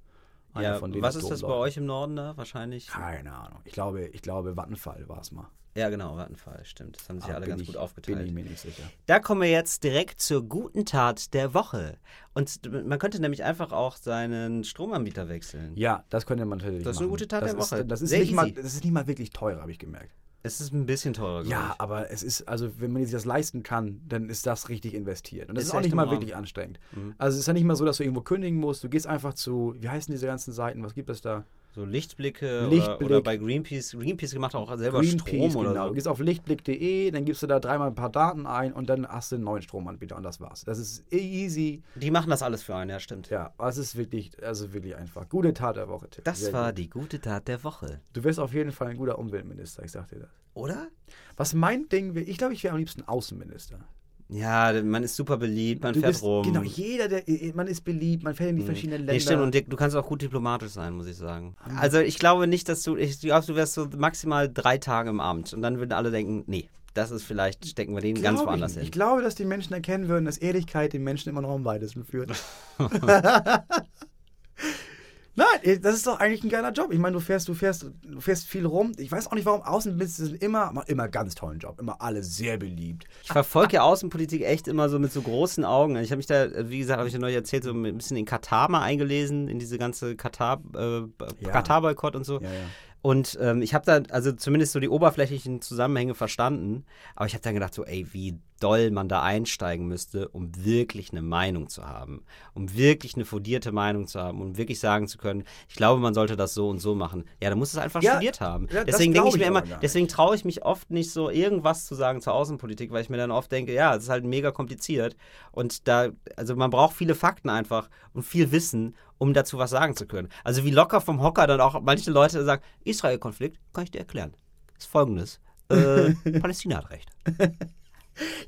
einer Ja, was ist das bei euch im Norden da? Wahrscheinlich. Keine Ahnung. Ich glaube, ich glaube, Vattenfall war es mal. Ja, genau, Vattenfall, stimmt. Das haben sich Aber alle bin ganz ich, gut Bin aufgeteilt. ich mir nicht sicher. Da kommen wir jetzt direkt zur guten Tat der Woche. Und man könnte nämlich einfach auch seinen Stromanbieter wechseln. Ja, das könnte man natürlich Das ist machen. eine gute Tat das der ist, Woche. Das ist, Sehr nicht mal, easy. das ist nicht mal wirklich teuer, habe ich gemerkt. Es ist ein bisschen teurer, Ja, ich. aber es ist, also wenn man sich das leisten kann, dann ist das richtig investiert. Und das Ist ist, auch nicht mal Rahmen. wirklich anstrengend. Mhm. Also es ist ja nicht mal so, dass du irgendwo kündigen musst. Du gehst einfach zu, wie heißen diese ganzen Seiten, was gibt es da? So Lichtblicke Oder, Lichtblick. oder bei Greenpeace. Greenpeace macht auch selber Greenpeace, Strom oder genau. Du so. gehst auf lichtblick.de, dann gibst du da dreimal ein paar Daten ein und dann hast du einen neuen Stromanbieter und das war's. Das ist easy. Die machen das alles für einen, ja, stimmt. Ja, es ist wirklich, also wirklich einfach. Gute Tat der Woche, Tim. Das Sehr war gut. die gute Tat der Woche. Du wirst auf jeden Fall ein guter Umweltminister, ich sag dir das. Oder? Was mein Ding wäre, ich glaube, ich wäre am liebsten Außenminister. Ja, man ist super beliebt, man du fährt bist, rum. Genau, jeder, der, man ist beliebt, man fährt in die Mhm. verschiedenen Länder. Nee, stimmt, und du kannst auch gut diplomatisch sein, muss ich sagen. Also ich glaube nicht, dass du, ich glaube, du wärst so maximal drei Tage im Amt und dann würden alle denken, nee, das ist vielleicht, stecken wir den ganz woanders hin. ich glaube, dass die Menschen erkennen würden, dass Ehrlichkeit den Menschen immer noch am weitesten führt. (laughs) (laughs) Das ist doch eigentlich ein geiler Job. Ich meine, du fährst, du fährst, du fährst viel rum. Ich weiß auch nicht, warum Außenminister sind immer, immer ganz tollen Job, immer alle sehr beliebt. Ich verfolge ja Außenpolitik echt immer so mit so großen Augen. Ich habe mich da, wie gesagt, habe ich ja neulich erzählt, so ein bisschen in Katar mal eingelesen, in diese ganze Katar, äh, Ja. Katar-Boykott und so. Ja, ja. Und ähm, ich habe da also zumindest so die oberflächlichen Zusammenhänge verstanden. Aber ich habe dann gedacht, so, ey, wie doll man da einsteigen müsste, um wirklich eine Meinung zu haben. Um wirklich eine fundierte Meinung zu haben. Um wirklich sagen zu können, ich glaube, man sollte das so und so machen. Ja, dann muss es einfach Ja, studiert haben. ja, deswegen denke ich mir immer, deswegen traue ich mich oft nicht so irgendwas zu sagen zur Außenpolitik, weil ich mir dann oft denke, ja, es ist halt mega kompliziert. Und da, also man braucht viele Fakten einfach und viel Wissen, um dazu was sagen zu können. Also wie locker vom Hocker dann auch manche Leute sagen, Israel-Konflikt, kann ich dir erklären. Ist folgendes. Äh, (laughs) Palästina hat recht.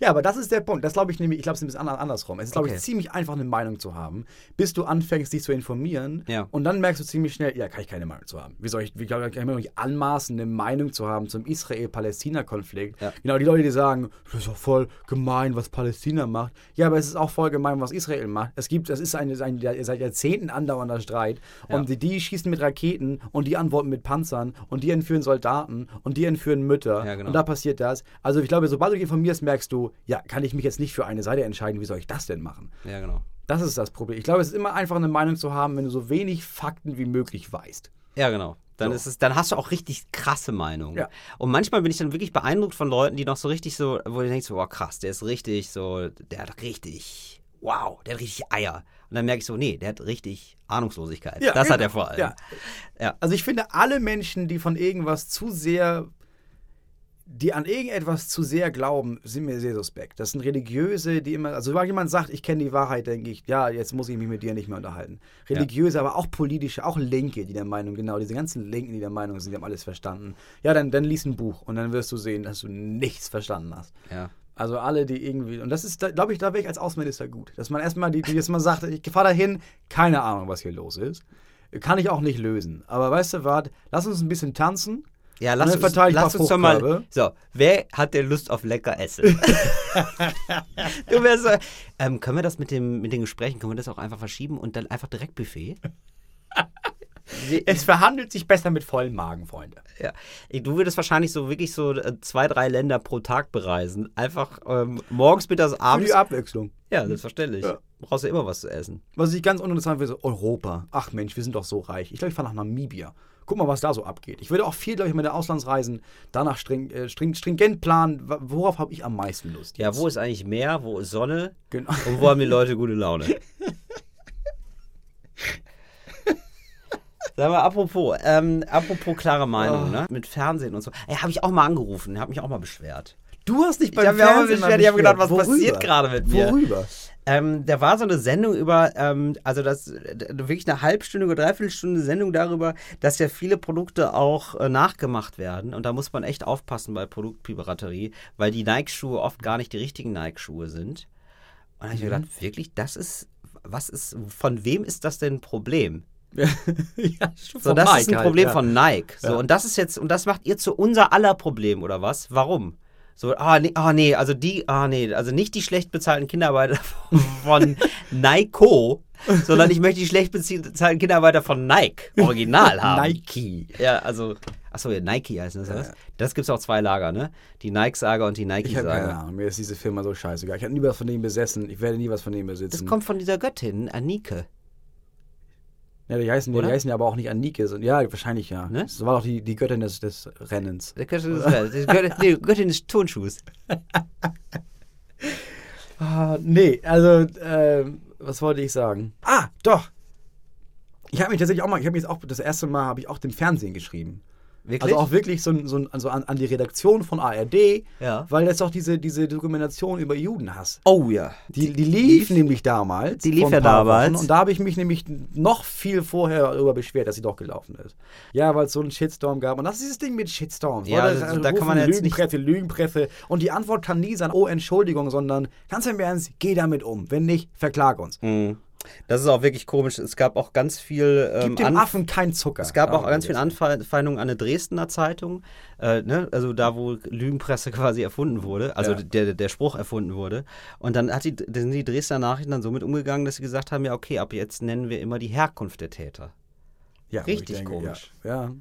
Ja, aber das ist der Punkt. Das glaube ich nämlich, ich glaube, es ist ein bisschen ander- andersrum. Es ist, glaube Okay. ich, ziemlich einfach, eine Meinung zu haben, bis du anfängst, dich zu informieren. Ja. Und dann merkst du ziemlich schnell, ja, kann ich keine Meinung zu haben. Wie soll ich, wie kann ich mir nicht anmaßen, eine Meinung zu haben zum Israel-Palästina-Konflikt? Ja. Genau, die Leute, die sagen, das ist doch voll gemein, was Palästina macht. Ja, aber es ist auch voll gemein, was Israel macht. Es gibt, es ist ein, ein seit Jahrzehnten andauernder Streit. Und die, die schießen mit Raketen und die antworten mit Panzern und die entführen Soldaten und die entführen Mütter. Ja, genau. Und da passiert das. Also ich glaube, sobald du dich informierst, merkst du, ja, kann ich mich jetzt nicht für eine Seite entscheiden, wie soll ich das denn machen? Ja, genau. Das ist das Problem. Ich glaube, es ist immer einfach eine Meinung zu haben, wenn du so wenig Fakten wie möglich weißt. Ja, genau. Dann, So. ist es, dann hast du auch richtig krasse Meinungen. Ja. Und manchmal bin ich dann wirklich beeindruckt von Leuten, die noch so richtig so, wo du denkst, so, wow, krass, der ist richtig so, der hat richtig, wow, der hat richtig Eier. Und dann merke ich so, nee, der hat richtig Ahnungslosigkeit. Ja, das hat genau. er vor allem. Ja. Ja. Also ich finde, alle Menschen, die von irgendwas zu sehr, die an irgendetwas zu sehr glauben, sind mir sehr suspekt. Das sind Religiöse, die immer, also wenn jemand sagt, ich kenne die Wahrheit, denke ich, ja, jetzt muss ich mich mit dir nicht mehr unterhalten. Religiöse, aber auch politische, auch Linke, die der Meinung, genau, diese ganzen Linken, die der Meinung sind, die haben alles verstanden. Ja, dann, dann lies ein Buch und dann wirst du sehen, dass du nichts verstanden hast. Ja. Also alle, die irgendwie. Und das ist, glaube ich, da wäre ich als Außenminister gut. Dass man erstmal, die, die jetzt mal sagt, ich fahre dahin, keine Ahnung, was hier los ist. Kann ich auch nicht lösen. Aber weißt du was, lass uns ein bisschen tanzen. Ja, lass uns, lass uns doch mal. So, wer hat denn Lust auf lecker Essen? (laughs) du wärst so, ähm, können wir das mit, dem, mit den Gesprächen, können wir das auch einfach verschieben und dann einfach direkt Buffet? Es verhandelt sich besser mit vollem Magen, Freunde. Ja. Du würdest wahrscheinlich so wirklich so äh, zwei, drei Länder pro Tag bereisen. Einfach ähm, morgens, mittags, Für abends. die Abwechslung. Ja, selbstverständlich. Ja. Brauchst du immer was zu essen. Was ich ganz uninteressant finde, so Europa. Ach Mensch, wir sind doch so reich. Ich glaube, ich fahre nach Namibia. Guck mal, was da so abgeht. Ich würde auch viel, glaube ich, mit der Auslandsreisen danach string, äh, string, stringent planen, worauf habe ich am meisten Lust. Ja, jetzt? wo ist eigentlich Meer, wo ist Sonne Genau. und wo haben die Leute gute Laune? (laughs) Sag mal, apropos, ähm, apropos klare Meinung, Oh. ne? Mit Fernsehen und so. Ey, habe ich auch mal angerufen, habe mich auch mal beschwert. Du hast dich Ich beim mich mal Fernsehen beschwert, ich hab gedacht, was Worüber? passiert gerade mit mir? Worüber? Ähm, da war so eine Sendung über, ähm, also das wirklich eine halbstündige oder dreiviertelstunde Sendung darüber, dass ja viele Produkte auch äh, nachgemacht werden. Und da muss man echt aufpassen bei Produktpiraterie, weil die Nike-Schuhe oft gar nicht die richtigen Nike-Schuhe sind. Und dann habe ich mir gedacht, wirklich, das ist, was ist, von wem ist das denn ein Problem? (laughs) ja, So, das Nike ist ein halt, Problem ja. von Nike. So, Ja. und das ist jetzt, und das macht ihr zu unser aller Problem, oder was? Warum? So, ah nee, ah nee, also die, ah nee, also nicht die schlecht bezahlten Kinderarbeiter (laughs) von Nike, sondern ich möchte die schlecht bezahlten Kinderarbeiter von Nike original (laughs) haben. Nike. Ja, also, achso, ja, Nike heißen das, Ja. was? Das gibt's auch zwei Lager, ne? Die Nike-Saga und die Ich habe keine Nike-Saga. Ahnung, mir ist diese Firma so scheißegal. Ich habe nie was von denen besessen, ich werde nie was von denen Das besitzen. kommt von dieser Göttin, Anike. Ja, die heißen, die heißen ja aber auch nicht Annike. sondern- Ja, wahrscheinlich ja. Ne? Das war doch die, die Göttin des, des Rennens. Die Göttin des, die Göttin, nee, Göttin des Turnschuhs. (laughs) Ah, nee, also, äh, was wollte ich sagen? Ah, doch. Ich habe mich tatsächlich auch mal, ich habe mich jetzt auch, das erste Mal habe ich auch dem Fernsehen geschrieben. Wirklich? Also auch wirklich so, so, also an, an die Redaktion von ARD, Ja. weil jetzt auch diese, diese Dokumentation über Juden hast. Oh ja. Die, die lief nämlich damals. Die lief ja damals. Wochen, und da habe ich mich nämlich noch viel vorher darüber beschwert, dass sie doch gelaufen ist. Ja, weil es so einen Shitstorm gab. Und das ist dieses Ding mit Shitstorms. Ja, das- da da kann man jetzt nicht- Lügenpresse, Lügenpresse. Und die Antwort kann nie sein, oh, Entschuldigung, sondern ganz im Ernst, geh damit um. Wenn nicht, verklag uns. Mhm. Das ist auch wirklich komisch. Es gab auch ganz viel. Ähm, Gib dem Anf- Affen kein Zucker. Es gab auch ganz viele. Anfeindungen an eine Dresdner Zeitung, äh, ne? also da, wo Lügenpresse (laughs) quasi erfunden wurde, also Ja. der, der Spruch erfunden wurde. Und dann hat die, sind die Dresdner Nachrichten dann so mit umgegangen, dass sie gesagt haben, ja okay, ab jetzt nennen wir immer die Herkunft der Täter. Ja, richtig komisch. Ja. ja.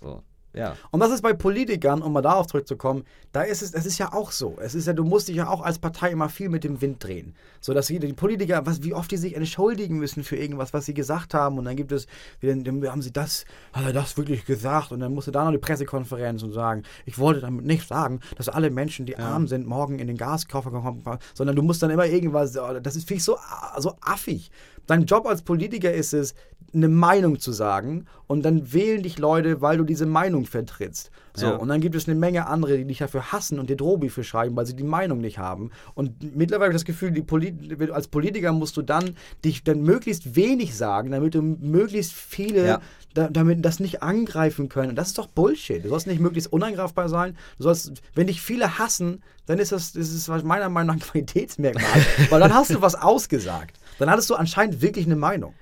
So, ja. Und das ist bei Politikern, um mal darauf zurückzukommen, da ist es, es ist ja auch so. Es ist ja, du musst dich ja auch als Partei immer viel mit dem Wind drehen. So dass die, Politiker, was, wie oft die sich entschuldigen müssen für irgendwas, was sie gesagt haben. Und dann gibt es, dann, haben sie das, hat er das wirklich gesagt? Und dann musste da noch eine Pressekonferenz und sagen, ich wollte damit nicht sagen, dass alle Menschen, die arm sind, morgen in den Gaskoffer kommen, sondern du musst dann immer irgendwas, das ist, finde ich, so, so affig. Dein Job als Politiker ist es, eine Meinung zu sagen und dann wählen dich Leute, weil du diese Meinung vertrittst. So, Ja. und dann gibt es eine Menge andere, die dich dafür hassen und dir für schreiben, weil sie die Meinung nicht haben. Und mittlerweile habe ich das Gefühl, Polit als Politiker musst du dann dich dann möglichst wenig sagen, damit du möglichst viele Ja. da, damit das nicht angreifen können. Und das ist doch Bullshit. Du sollst nicht möglichst unangreifbar sein. Du sollst, wenn dich viele hassen, dann ist das, das ist meiner Meinung nach ein Qualitätsmerkmal, (laughs) weil dann hast du was ausgesagt. Dann hattest du anscheinend wirklich eine Meinung.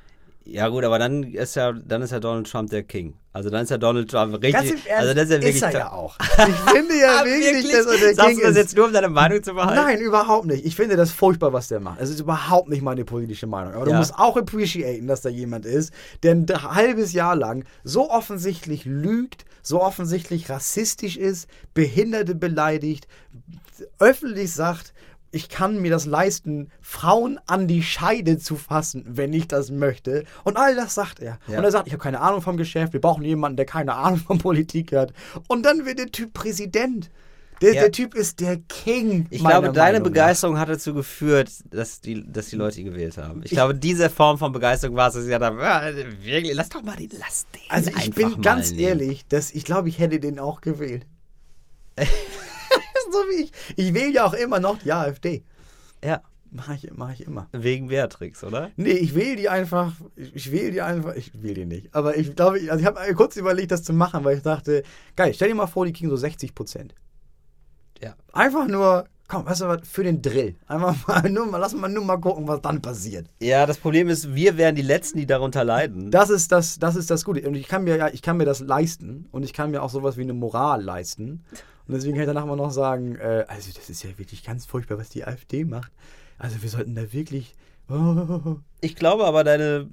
Ja gut, aber dann ist ja, dann ist ja Donald Trump der King. Also dann ist ja Donald Trump richtig. Ganz im Ernst, also das ist ja wirklich. er ja auch. Ich finde ja (laughs) Ah, wirklich, dass er der Sagst King du das ist. jetzt nur, um deine Meinung zu behalten? Nein, überhaupt nicht. Ich finde das furchtbar, was der macht. Es ist überhaupt nicht meine politische Meinung. Aber du Ja. musst auch appreciaten, dass da jemand ist, der ein halbes Jahr lang so offensichtlich lügt, so offensichtlich rassistisch ist, Behinderte beleidigt, öffentlich sagt, ich kann mir das leisten, Frauen an die Scheide zu fassen, wenn ich das möchte. Und all das sagt er. Ja. Und er sagt, ich habe keine Ahnung vom Geschäft, wir brauchen jemanden, der keine Ahnung von Politik hat. Und dann wird der Typ Präsident. Der, Ja. der Typ ist der King. Ich glaube, deine Meinung nach. Begeisterung hat dazu geführt, dass die, dass die Leute ihn gewählt haben. Ich, glaube, diese Form von Begeisterung war es, dass sie gesagt haben, wirklich, lass doch mal den, lass den Also ich bin ganz nehmen. ehrlich, dass ich glaube, ich hätte den auch gewählt. (laughs) so wie ich. Ich wähle ja auch immer noch die AfD. Ja, Mache ich, mach ich immer. wegen Beatrix, oder? Nee, ich wähle die einfach. Ich, ich wähle die einfach. Ich wähle die nicht. Aber ich glaube, ich, also ich habe kurz überlegt, das zu machen, weil ich dachte, geil, stell dir mal vor, die kriegen so 60 Prozent. Ja. Einfach nur, komm, weißt du was, für den Drill. Einfach mal, (laughs) nur mal, lass mal nur mal gucken, was dann passiert. Ja, das Problem ist, wir wären die Letzten, die darunter leiden. Das ist das, das ist das Gute. Und ich kann mir ja, ich kann mir das leisten und ich kann mir auch sowas wie eine Moral leisten. Und deswegen kann ich danach mal noch sagen, äh, also das ist ja wirklich ganz furchtbar, was die AfD macht. Also wir sollten da wirklich. Oh, Ich glaube aber, deine,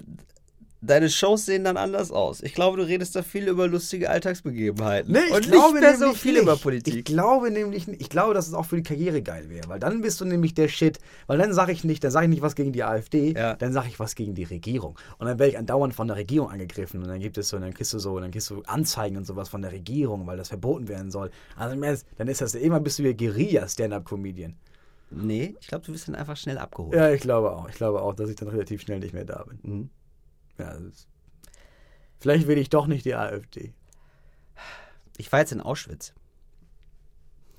deine Shows sehen dann anders aus. Ich glaube, du redest da viel über lustige Alltagsbegebenheiten. Nee, ich und glaube nicht mehr so viel nicht. über Ich Politik. glaube nämlich. Ich glaube, dass es auch für die Karriere geil wäre, weil dann bist du nämlich der Shit. Weil dann sage ich nicht, dann sage ich nicht was gegen die AfD, Ja. dann sage ich was gegen die Regierung. Und dann werde ich andauernd von der Regierung angegriffen und dann gibt es so, dann kriegst du so, dann kriegst du Anzeigen und sowas von der Regierung, weil das verboten werden soll. Also dann ist das immer bist du ja Guerilla Stand-up-Comedian. Nee, ich glaube, du wirst dann einfach schnell abgeholt. Ja, ich glaube auch. Ich glaube auch, dass ich dann relativ schnell nicht mehr da bin. Mhm. Ja, ist, vielleicht will ich doch nicht die AfD. Ich war jetzt in Auschwitz.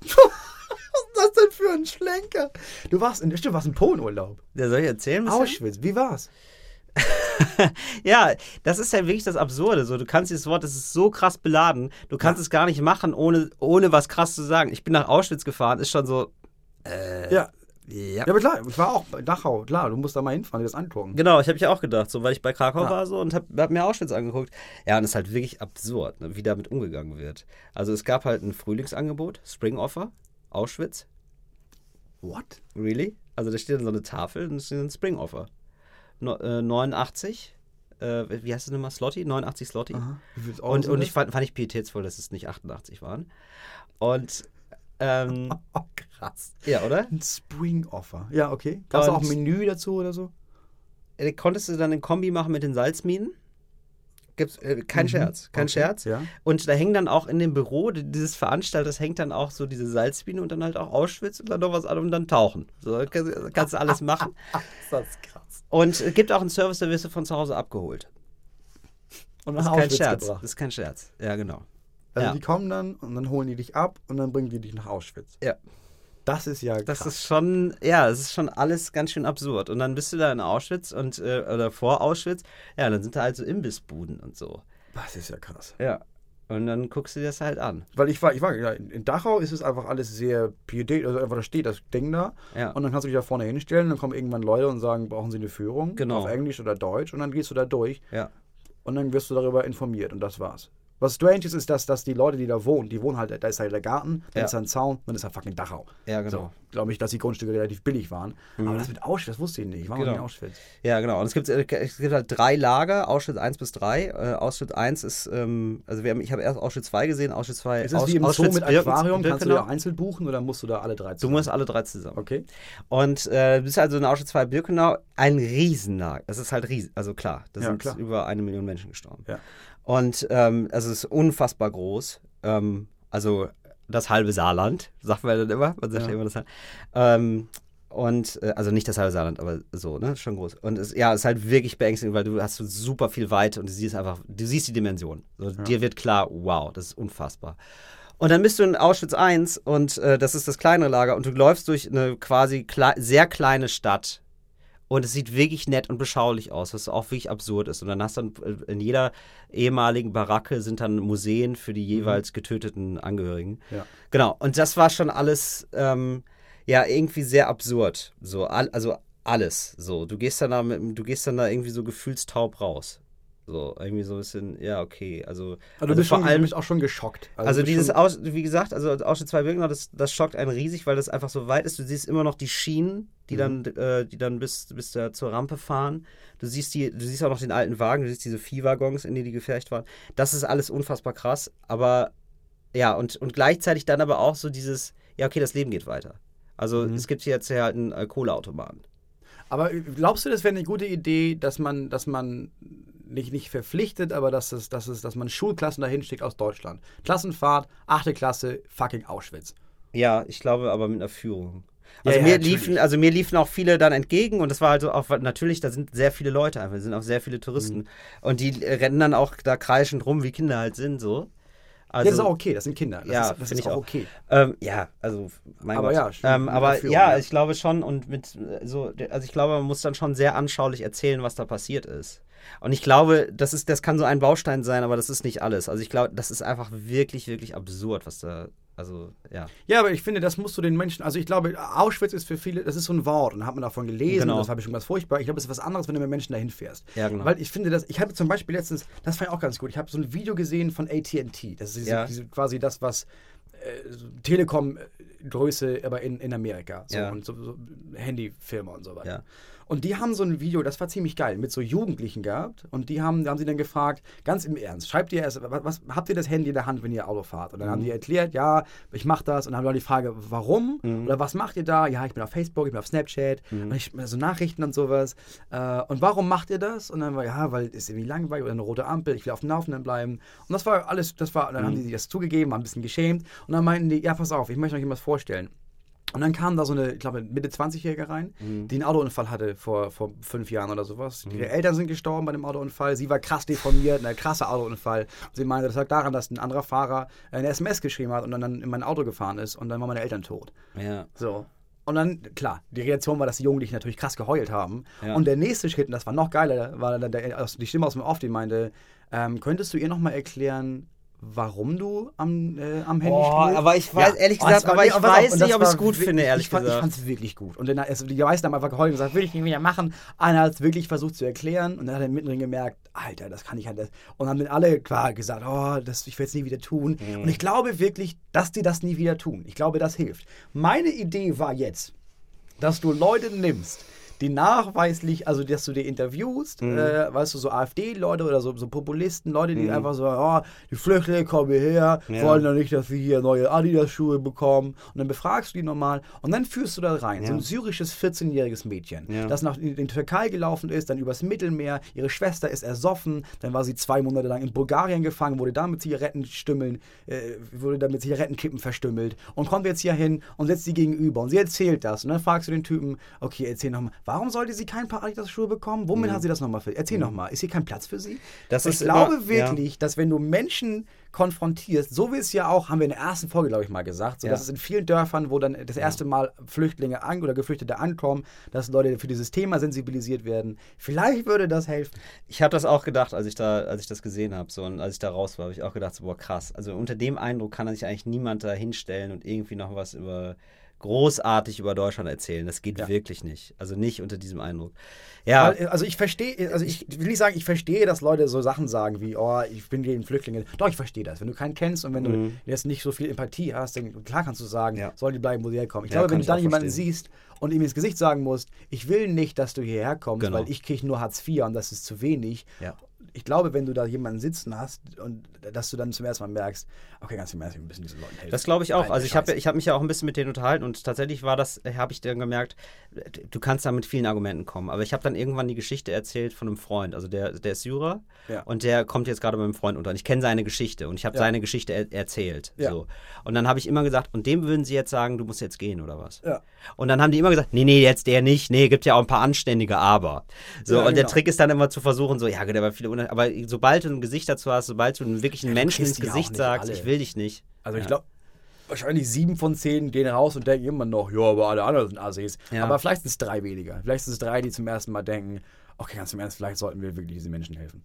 (laughs) Was ist das denn für ein Schlenker? Du warst in, du warst in Polenurlaub. Ja, soll ich erzählen? Auschwitz, wie war's? (laughs) Ja, das ist ja wirklich das Absurde. So, du kannst dieses Wort, das ist so krass beladen. Du kannst es gar nicht machen, ohne, ohne was krass zu sagen. Ich bin nach Auschwitz gefahren, ist schon so. Ja, Ja. Ja, aber klar, ich war auch bei Dachau. Klar, du musst da mal hinfahren, dir das angucken. Genau, ich habe mich auch gedacht, so weil ich bei Krakau Ja. war so und habe hab mir Auschwitz angeguckt. Ja, und es ist halt wirklich absurd, ne, wie damit umgegangen wird. Also es gab halt ein Frühlingsangebot, Spring Offer, Auschwitz. What? Really? Also da steht dann so eine Tafel und es steht ein Spring Offer. No, äh, 89, äh, wie heißt das nochmal? Slotty? 89 Slotty. Und, und ich fand, fand ich pietätsvoll, dass es nicht 88 waren. Und ähm, (laughs) Oh, krass. ja, oder? Ein Spring-Offer. Ja, okay. Gab es auch ein Menü dazu oder so? Äh, Konntest du dann ein Kombi machen mit den Salzminen? Gibt's, äh, kein Mhm. Scherz, kein Okay, Scherz. ja. Und da hängen dann auch in dem Büro dieses Veranstalters hängt dann auch so diese Salzmine und dann halt auch Auschwitz und dann noch was an und dann tauchen. So kannst, kannst du alles machen. (laughs) Das ist krass. Und es gibt auch einen Service, der wirst du von zu Hause abgeholt. Und Das ist kein Auschwitz Scherz. gebracht. Das ist kein Scherz. Ja, genau. Also ja. die kommen dann und dann holen die dich ab und dann bringen die dich nach Auschwitz. Ja. Das ist ja Das krass. ist schon, ja, das ist schon alles ganz schön absurd. Und dann bist du da in Auschwitz und äh, oder vor Auschwitz, ja, dann sind da halt so Imbissbuden und so. das ist ja krass. Ja. Und dann guckst du dir das halt an. Weil ich war, ich war, in Dachau ist es einfach alles sehr pietät, also einfach da steht das Ding da Ja. und dann kannst du dich da vorne hinstellen, dann kommen irgendwann Leute und sagen, brauchen sie eine Führung Genau. auf Englisch oder Deutsch und dann gehst du da durch Ja. und dann wirst du darüber informiert und das war's. Was strange ist, ist, dass, dass die Leute, die da wohnen, die wohnen halt, da ist halt der Garten, da Ja. ist da ein Zaun, dann ist da fucking Dachau. Ja, genau. So, glaube ich, dass die Grundstücke relativ billig waren. Aber das mit Auschwitz, das wusste ich nicht. Ich war nie in Genau. Auschwitz. Ja, genau. Und es gibt, es gibt halt drei Lager, Auschwitz 1 bis 3. Äh, Auschwitz 1 ist, ähm, also wir haben, ich habe erst Auschwitz 2 gesehen, Auschwitz 2 Ist das Aus, wie im Zoo Auschwitz mit Birken- Aquarium? Kannst du da einzeln buchen oder musst du da alle drei Du zusammen? musst alle drei zusammen. Okay. Und äh, du bist also in Auschwitz 2 Birkenau ein Riesenlager. Das ist halt riesig. Also klar, da Ja, sind klar. über eine Million Menschen gestorben. Ja. Und ähm, also es ist unfassbar groß. Ähm, also das halbe Saarland, sagt man dann immer. Man sagt Ja. ja immer das halbe. Ähm, und äh, also nicht das halbe Saarland, aber so, ne? Schon groß. Und es, ja, es ist halt wirklich beängstigend, weil du hast so super viel Weite und du siehst einfach, du siehst die Dimension. So, Dir wird klar, wow, das ist unfassbar. Und dann bist du in Auschwitz I und äh, das ist das kleinere Lager und du läufst durch eine quasi klei sehr kleine Stadt und es sieht wirklich nett und beschaulich aus, was auch wirklich absurd ist. Und dann hast du dann äh, in jeder ehemaligen Baracke sind dann Museen für die jeweils getöteten Angehörigen. Ja. Genau. Und das war schon alles ähm, ja irgendwie sehr absurd. So, also alles. So, du gehst dann da mit, du gehst dann da irgendwie so gefühlstaub raus. So, irgendwie so ein bisschen, ja, okay. Also, Also, du, bist vor schon, allem, auch schon geschockt. also bist dieses Aus, wie gesagt, also Auschwitz 2 Birkenau, das, das schockt einen riesig, weil das einfach so weit ist. Du siehst immer noch die Schienen, die dann, äh, die dann bis, bis da zur Rampe fahren. Du siehst die, du siehst auch noch den alten Wagen, du siehst diese Viehwaggons, in die die gefercht waren. Das ist alles unfassbar krass, aber ja, und, und gleichzeitig dann aber auch so dieses, ja, okay, das Leben geht weiter. Also es gibt hier jetzt ja halt einen äh, Kohleautomaten. Aber glaubst du, das wäre eine gute Idee, dass man, dass man nicht, nicht verpflichtet, aber dass, es, dass, es, dass man Schulklassen dahin schickt aus Deutschland? Klassenfahrt, achte Klasse, fucking Auschwitz. Ja, ich glaube aber mit einer Führung. Ja, Also, ja, mir natürlich. liefen, also mir liefen auch viele dann entgegen und das war also auch, natürlich, da sind sehr viele Leute einfach, sind auch sehr viele Touristen. Mhm. Und die äh, rennen dann auch da kreischend rum, wie Kinder halt sind, so. Also, ja, das ist auch okay, das sind Kinder. Das ja, finde ist ich auch okay. Ähm, ja, also mein Aber Gott. ja, stimmt, ähm, aber Führung, ja, ja. ich glaube schon und mit äh, so, also ich glaube, man muss dann schon sehr anschaulich erzählen, was da passiert ist. Und ich glaube, das ist, das kann so ein Baustein sein, aber das ist nicht alles. Also ich glaube, das ist einfach wirklich, wirklich absurd, was da, also ja. Ja, aber ich finde, das musst du den Menschen, also ich glaube, Auschwitz ist für viele, das ist so ein Wort und hat man davon gelesen Genau. das war bestimmt was furchtbar. Ich glaube, es ist was anderes, wenn du mit Menschen dahin fährst. Ja, genau. Weil ich finde, dass, ich habe zum Beispiel letztens, das fand ich auch ganz gut, ich habe so ein Video gesehen von AT&T, das ist Ja. diese, quasi das, was äh, Telekom-Größe, aber in, in Amerika, so, Ja. und so, so Handyfirma und so weiter. Ja. Und die haben so ein Video, das war ziemlich geil, mit so Jugendlichen gehabt. Und die haben, da haben sie dann gefragt, ganz im Ernst, schreibt ihr erst, was, was habt ihr das Handy in der Hand, wenn ihr Auto fahrt? Und dann haben die erklärt, ja, ich mache das. Und dann haben wir die Frage, warum? Oder was macht ihr da? Ja, ich bin auf Facebook, ich bin auf Snapchat, und ich, so Nachrichten und sowas. Äh, und warum macht ihr das? Und dann war, ja, weil es irgendwie langweilig oder eine rote Ampel, ich will auf dem Laufenden bleiben. Und das war alles, das war, dann haben die sich das zugegeben, waren ein bisschen geschämt. Und dann meinten die, ja, pass auf, ich möchte euch etwas vorstellen. Und dann kam da so eine, ich glaube, Mitte 20-Jährige rein, die einen Autounfall hatte vor, vor fünf Jahren oder sowas. Ihre Eltern sind gestorben bei dem Autounfall. Sie war krass deformiert, ein krasser Autounfall. Und sie meinte, das lag daran, dass ein anderer Fahrer eine SMS geschrieben hat und dann, dann in mein Auto gefahren ist und dann waren meine Eltern tot. Ja. So. Und dann, klar, die Reaktion war, dass die Jugendlichen natürlich krass geheult haben. Ja. Und der nächste Schritt, und das war noch geiler, war dann der, die Stimme aus dem Off, die meinte, ähm, könntest du ihr nochmal erklären, warum du am, äh, am Handy Oh, spielst. aber ich weiß- ehrlich Und gesagt, aber nee, ich und auf, weiß und nicht, ob ich's war gut finde, ehrlich ich fand, gesagt. Ich fand es wirklich gut. Und dann, also, die meisten haben einfach geheult und gesagt, will ich nicht wieder machen. Einer hat es wirklich versucht zu erklären und dann hat er mittendrin gemerkt, Alter, das kann ich halt. Und haben dann alle klar gesagt, oh, das, ich will es nie wieder tun. Mhm. Und ich glaube wirklich, dass die das nie wieder tun. Ich glaube, das hilft. Meine Idee war jetzt, dass du Leute nimmst, die nachweislich, also dass du die interviewst, Mhm. äh, weißt du, so AfD-Leute oder so, so Populisten, Leute, die einfach so, oh, die Flüchtlinge kommen hierher, Ja. wollen doch nicht, dass sie hier neue Adidas-Schuhe bekommen. Und dann befragst du die normal und dann führst du da rein, so Ja. ein syrisches 14-jähriges Mädchen, Ja. das nach in die Türkei gelaufen ist, dann übers Mittelmeer, ihre Schwester ist ersoffen, dann war sie zwei Monate lang in Bulgarien gefangen, wurde da mit Zigarettenstümmeln, äh, wurde da mit Zigarettenkippen verstümmelt und kommt jetzt hier hin und setzt sie gegenüber und sie erzählt das und dann fragst du den Typen, okay, erzähl nochmal, warum sollte sie kein paar Adidas-Schuhe bekommen? Womit hat sie das nochmal für? Erzähl nochmal, ist hier kein Platz für sie? Mhm. Das ich glaube immer- wirklich, dass wenn du Menschen konfrontierst, so wie es ja auch, haben wir in der ersten Folge, glaube ich, mal gesagt, so Ja. dass es in vielen Dörfern, wo dann das erste Mal Flüchtlinge an oder Geflüchtete ankommen, dass Leute für dieses Thema sensibilisiert werden. Vielleicht würde das helfen. Ich habe das auch gedacht, als ich da, als ich das gesehen habe, so und als ich da raus war, habe ich auch gedacht, so, boah krass. Also unter dem Eindruck kann sich eigentlich niemand da hinstellen und irgendwie noch was über großartig über Deutschland erzählen. Das geht Ja. wirklich nicht. Also nicht unter diesem Eindruck. Ja, also ich verstehe, also ich will nicht sagen, ich verstehe, dass Leute so Sachen sagen wie, oh, ich bin gegen Flüchtlinge. Doch, ich verstehe das. Wenn du keinen kennst und wenn du jetzt nicht so viel Empathie hast, dann klar kannst du sagen, Mhm. Ja. sollen die bleiben, wo sie herkommen. Ich Ja, glaube, wenn du dann jemanden verstehen. siehst und ihm ins Gesicht sagen musst, ich will nicht, dass du hierher kommst, Genau. weil ich kriege nur Hartz IV und das ist zu wenig. Ja. Ich glaube, wenn du da jemanden sitzen hast und dass du dann zum ersten Mal merkst, okay, ganz im Ernst, wir müssen diesen Leuten helfen. Das glaube ich auch. Alter, Also ich habe ich hab mich ja auch ein bisschen mit denen unterhalten und tatsächlich war das, habe ich dann gemerkt, du kannst da mit vielen Argumenten kommen. Aber ich habe dann irgendwann die Geschichte erzählt von einem Freund. Also der, der ist Syrer Ja. und der kommt jetzt gerade bei meinem Freund unter. Und ich kenne seine Geschichte und ich habe Ja. seine Geschichte er erzählt. Ja. So. Und dann habe ich immer gesagt, und dem würden sie jetzt sagen, du musst jetzt gehen oder was? Und dann haben die immer gesagt, nee, nee, jetzt der nicht. Nee, gibt ja auch ein paar anständige Aber. So, und der genau. Trick ist dann immer zu versuchen, so, ja, gut, aber viele, Aber sobald du ein Gesicht dazu hast, sobald du einen wirklichen du Menschen ins Gesicht sagst, alle. ich will dich nicht. Also ich Ja. glaube, wahrscheinlich sieben von zehn gehen raus und denken immer noch, ja, aber alle anderen sind Assis. Ja. Aber vielleicht sind es drei weniger. Vielleicht sind es drei, die zum ersten Mal denken, okay, ganz im Ernst, vielleicht sollten wir wirklich diesen Menschen helfen.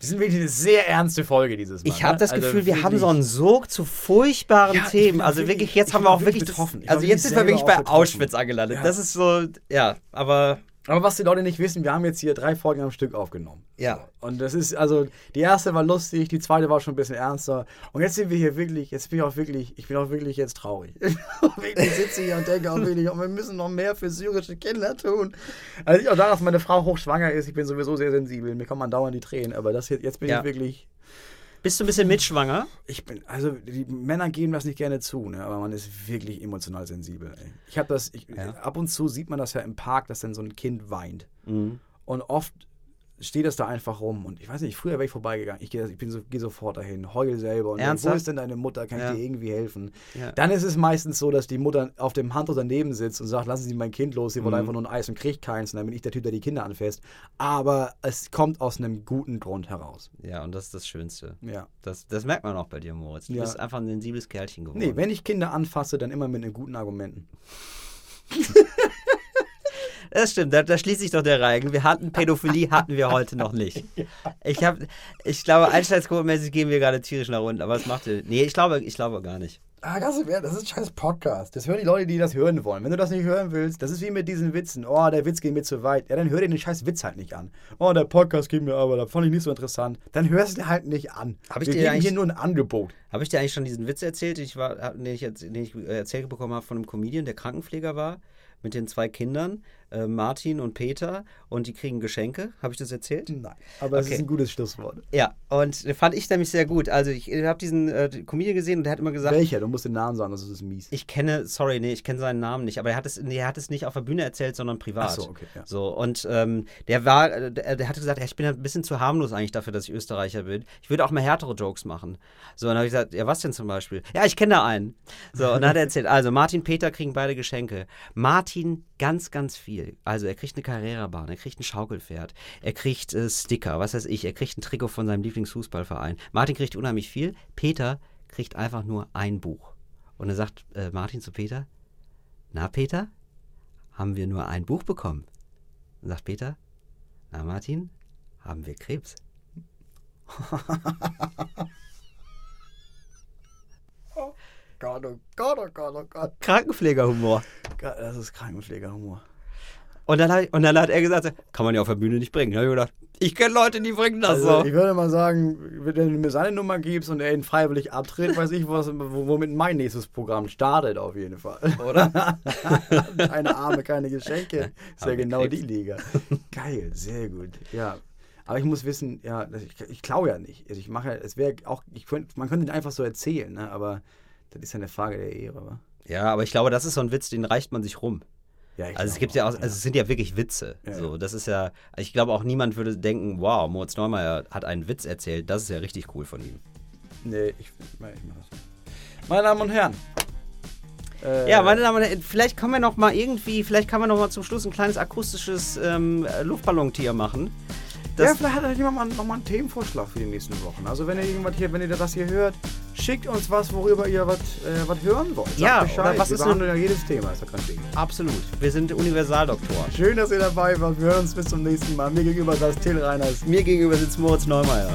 Das ist wirklich eine sehr ernste Folge dieses Mal. Ich habe ne? das Also Gefühl, wir haben wirklich- so einen Sog zu furchtbaren Ja, ich Themen. Also wirklich- wirklich, jetzt ich haben wir auch wirklich wirklich. betroffen. Ich Also jetzt wirklich sind wir wirklich bei. Auschwitz angelandet. Ja. Das ist so, ja, aber Aber was die Leute nicht wissen, wir haben jetzt hier drei Folgen am Stück aufgenommen. Ja. Und das ist, also, die erste war lustig, die zweite war schon ein bisschen ernster. Und jetzt sind wir hier wirklich, jetzt bin ich auch wirklich, ich bin auch wirklich jetzt traurig. (laughs) ich sitze hier und denke auch wirklich, oh, wir müssen noch mehr für syrische Kinder tun. Also ich auch da, dass meine Frau hochschwanger ist, ich bin sowieso sehr sensibel, mir kommen dauernd die Tränen, aber das jetzt, jetzt bin Ja. ich wirklich, bist du ein bisschen mitschwanger? ich bin, also die Männer geben das nicht gerne zu, ne? aber man ist wirklich emotional sensibel. Ey. Ich habe das, ich, Ja. ab und zu sieht man das ja im Park, dass dann so ein Kind weint. Mhm. Und oft steht das da einfach rum. Und ich weiß nicht, früher wäre ich vorbeigegangen. Ich gehe so, geh sofort dahin, heul selber. Und denk, wo Ernsthaft? ist denn deine Mutter? Kann Ja. ich dir irgendwie helfen? Ja. Dann ist es meistens so, dass die Mutter auf dem Handtuch daneben sitzt und sagt, lassen Sie mein Kind los, sie Mhm. einfach nur ein Eis und kriegt keins. Und dann bin ich der Typ, der die Kinder anfasst. Aber es kommt aus einem guten Grund heraus. Ja, und das ist das Schönste. Ja. Das, das merkt man auch bei dir, Moritz. Du Ja. bist einfach ein sensibles Kerlchen geworden. Nee, wenn ich Kinder anfasse, dann immer mit den guten Argumenten. (laughs) Das stimmt, da, da schließt sich doch der Reigen. Wir hatten Pädophilie, hatten wir heute noch nicht. (laughs) Ich, hab, ich glaube, Einsteins-mäßig gehen wir gerade tierisch nach unten, aber das macht Nee, ich glaube, ich glaube gar nicht. Ah, das ist ein scheiß Podcast. Das hören die Leute, die das hören wollen. Wenn du das nicht hören willst, das ist wie mit diesen Witzen. Oh, der Witz geht mir zu weit. Ja, dann hör dir den scheiß Witz halt nicht an. Oh, der Podcast geht mir aber, da fand ich nicht so interessant. Dann hörst du halt nicht an. Hab ich Wir dir geben hier nur ein Angebot. Habe ich dir eigentlich schon diesen Witz erzählt, den ich, war, den ich, den ich äh, erzählt bekommen habe von einem Comedian, der Krankenpfleger war, mit den zwei Kindern, äh, Martin und Peter, und die kriegen Geschenke? Habe ich das erzählt? Nein. Aber es Okay. ist ein gutes Schlusswort. Ja, und äh, fand ich nämlich sehr gut. Also ich äh, habe diesen äh, Comedian gesehen und der hat immer gesagt, Welcher? Du musst den Namen sagen, das ist mies. ich kenne, sorry, nee, ich kenne seinen Namen nicht, aber er hat es, nee, er hat es nicht auf der Bühne erzählt, sondern privat. Ach so, okay, ja. So, und ähm, der war, äh, der, der hatte gesagt, ja, ich bin ein bisschen zu harmlos eigentlich dafür, dass ich Österreicher bin. Ich würde auch mal härtere Jokes machen. So, und dann habe ich gesagt, ja, was denn zum Beispiel? Ja, ich kenne da einen. So, und dann hat er erzählt, also Martin, Peter kriegen beide Geschenke. Martin ganz, ganz viel. Also er kriegt eine Carrera-Bahn, er kriegt ein Schaukelpferd, er kriegt äh, Sticker, was weiß ich, er kriegt ein Trikot von seinem Lieblingsfußballverein. Martin kriegt unheimlich viel, Peter kriegt einfach nur ein Buch. Und dann sagt äh, Martin zu Peter, na Peter, haben wir nur ein Buch bekommen? Dann sagt Peter, na Martin, haben wir Krebs? (laughs) Gott, oh Gott, oh Gott, oh Gott. Krankenpflegerhumor. Das ist Krankenpflegerhumor. Und dann, hat, und dann hat er gesagt, kann man ja auf der Bühne nicht bringen. Da habe ich gedacht, ich kenne Leute, die bringen das Also, so. ich würde mal sagen, wenn du mir seine Nummer gibst und er ihn freiwillig abtritt, weiß ich, was, wo- womit mein nächstes Programm startet, auf jeden Fall. Oder? (laughs) Keine Arme, keine Geschenke. Ist ja genau Krebs. die Liga. Geil, sehr gut. Ja. Aber ich muss wissen, ja, ich, ich klaue ja nicht. Also ich mache es wäre auch, ich könnt, man könnte ihn einfach so erzählen, ne? aber das ist ja eine Frage der Ehre. wa? Ja, aber ich glaube, das ist so ein Witz, den reicht man sich rum. Ja, Also es gibt ja auch, auch, also es sind ja wirklich Witze. Ja, so, das ist ja, ich glaube auch niemand würde denken, wow, Moritz Neumeier hat einen Witz erzählt. Das ist ja richtig cool von ihm. Nee, ich, ich mach das nicht. Meine Damen und Herren. Äh, Ja, meine Damen und Herren, vielleicht können wir noch mal irgendwie, vielleicht kann man noch mal zum Schluss ein kleines akustisches ähm, Luftballontier machen. Ja, Das, vielleicht hat jemand mal, noch mal einen Themenvorschlag für die nächsten Wochen. Also wenn ihr irgendwas hier, wenn ihr das hier hört, schickt uns was, worüber ihr was, äh, hören wollt. Sagt Ja, Bescheid. oder was Wir ist behandeln ja jedes Thema, ist ja kein Ding. absolut. Wir sind Universaldoktoren. Schön, dass ihr dabei wart. Wir hören uns bis zum nächsten Mal. Mir gegenüber saß Till Reiners. Mir gegenüber sitzt Moritz Neumeier.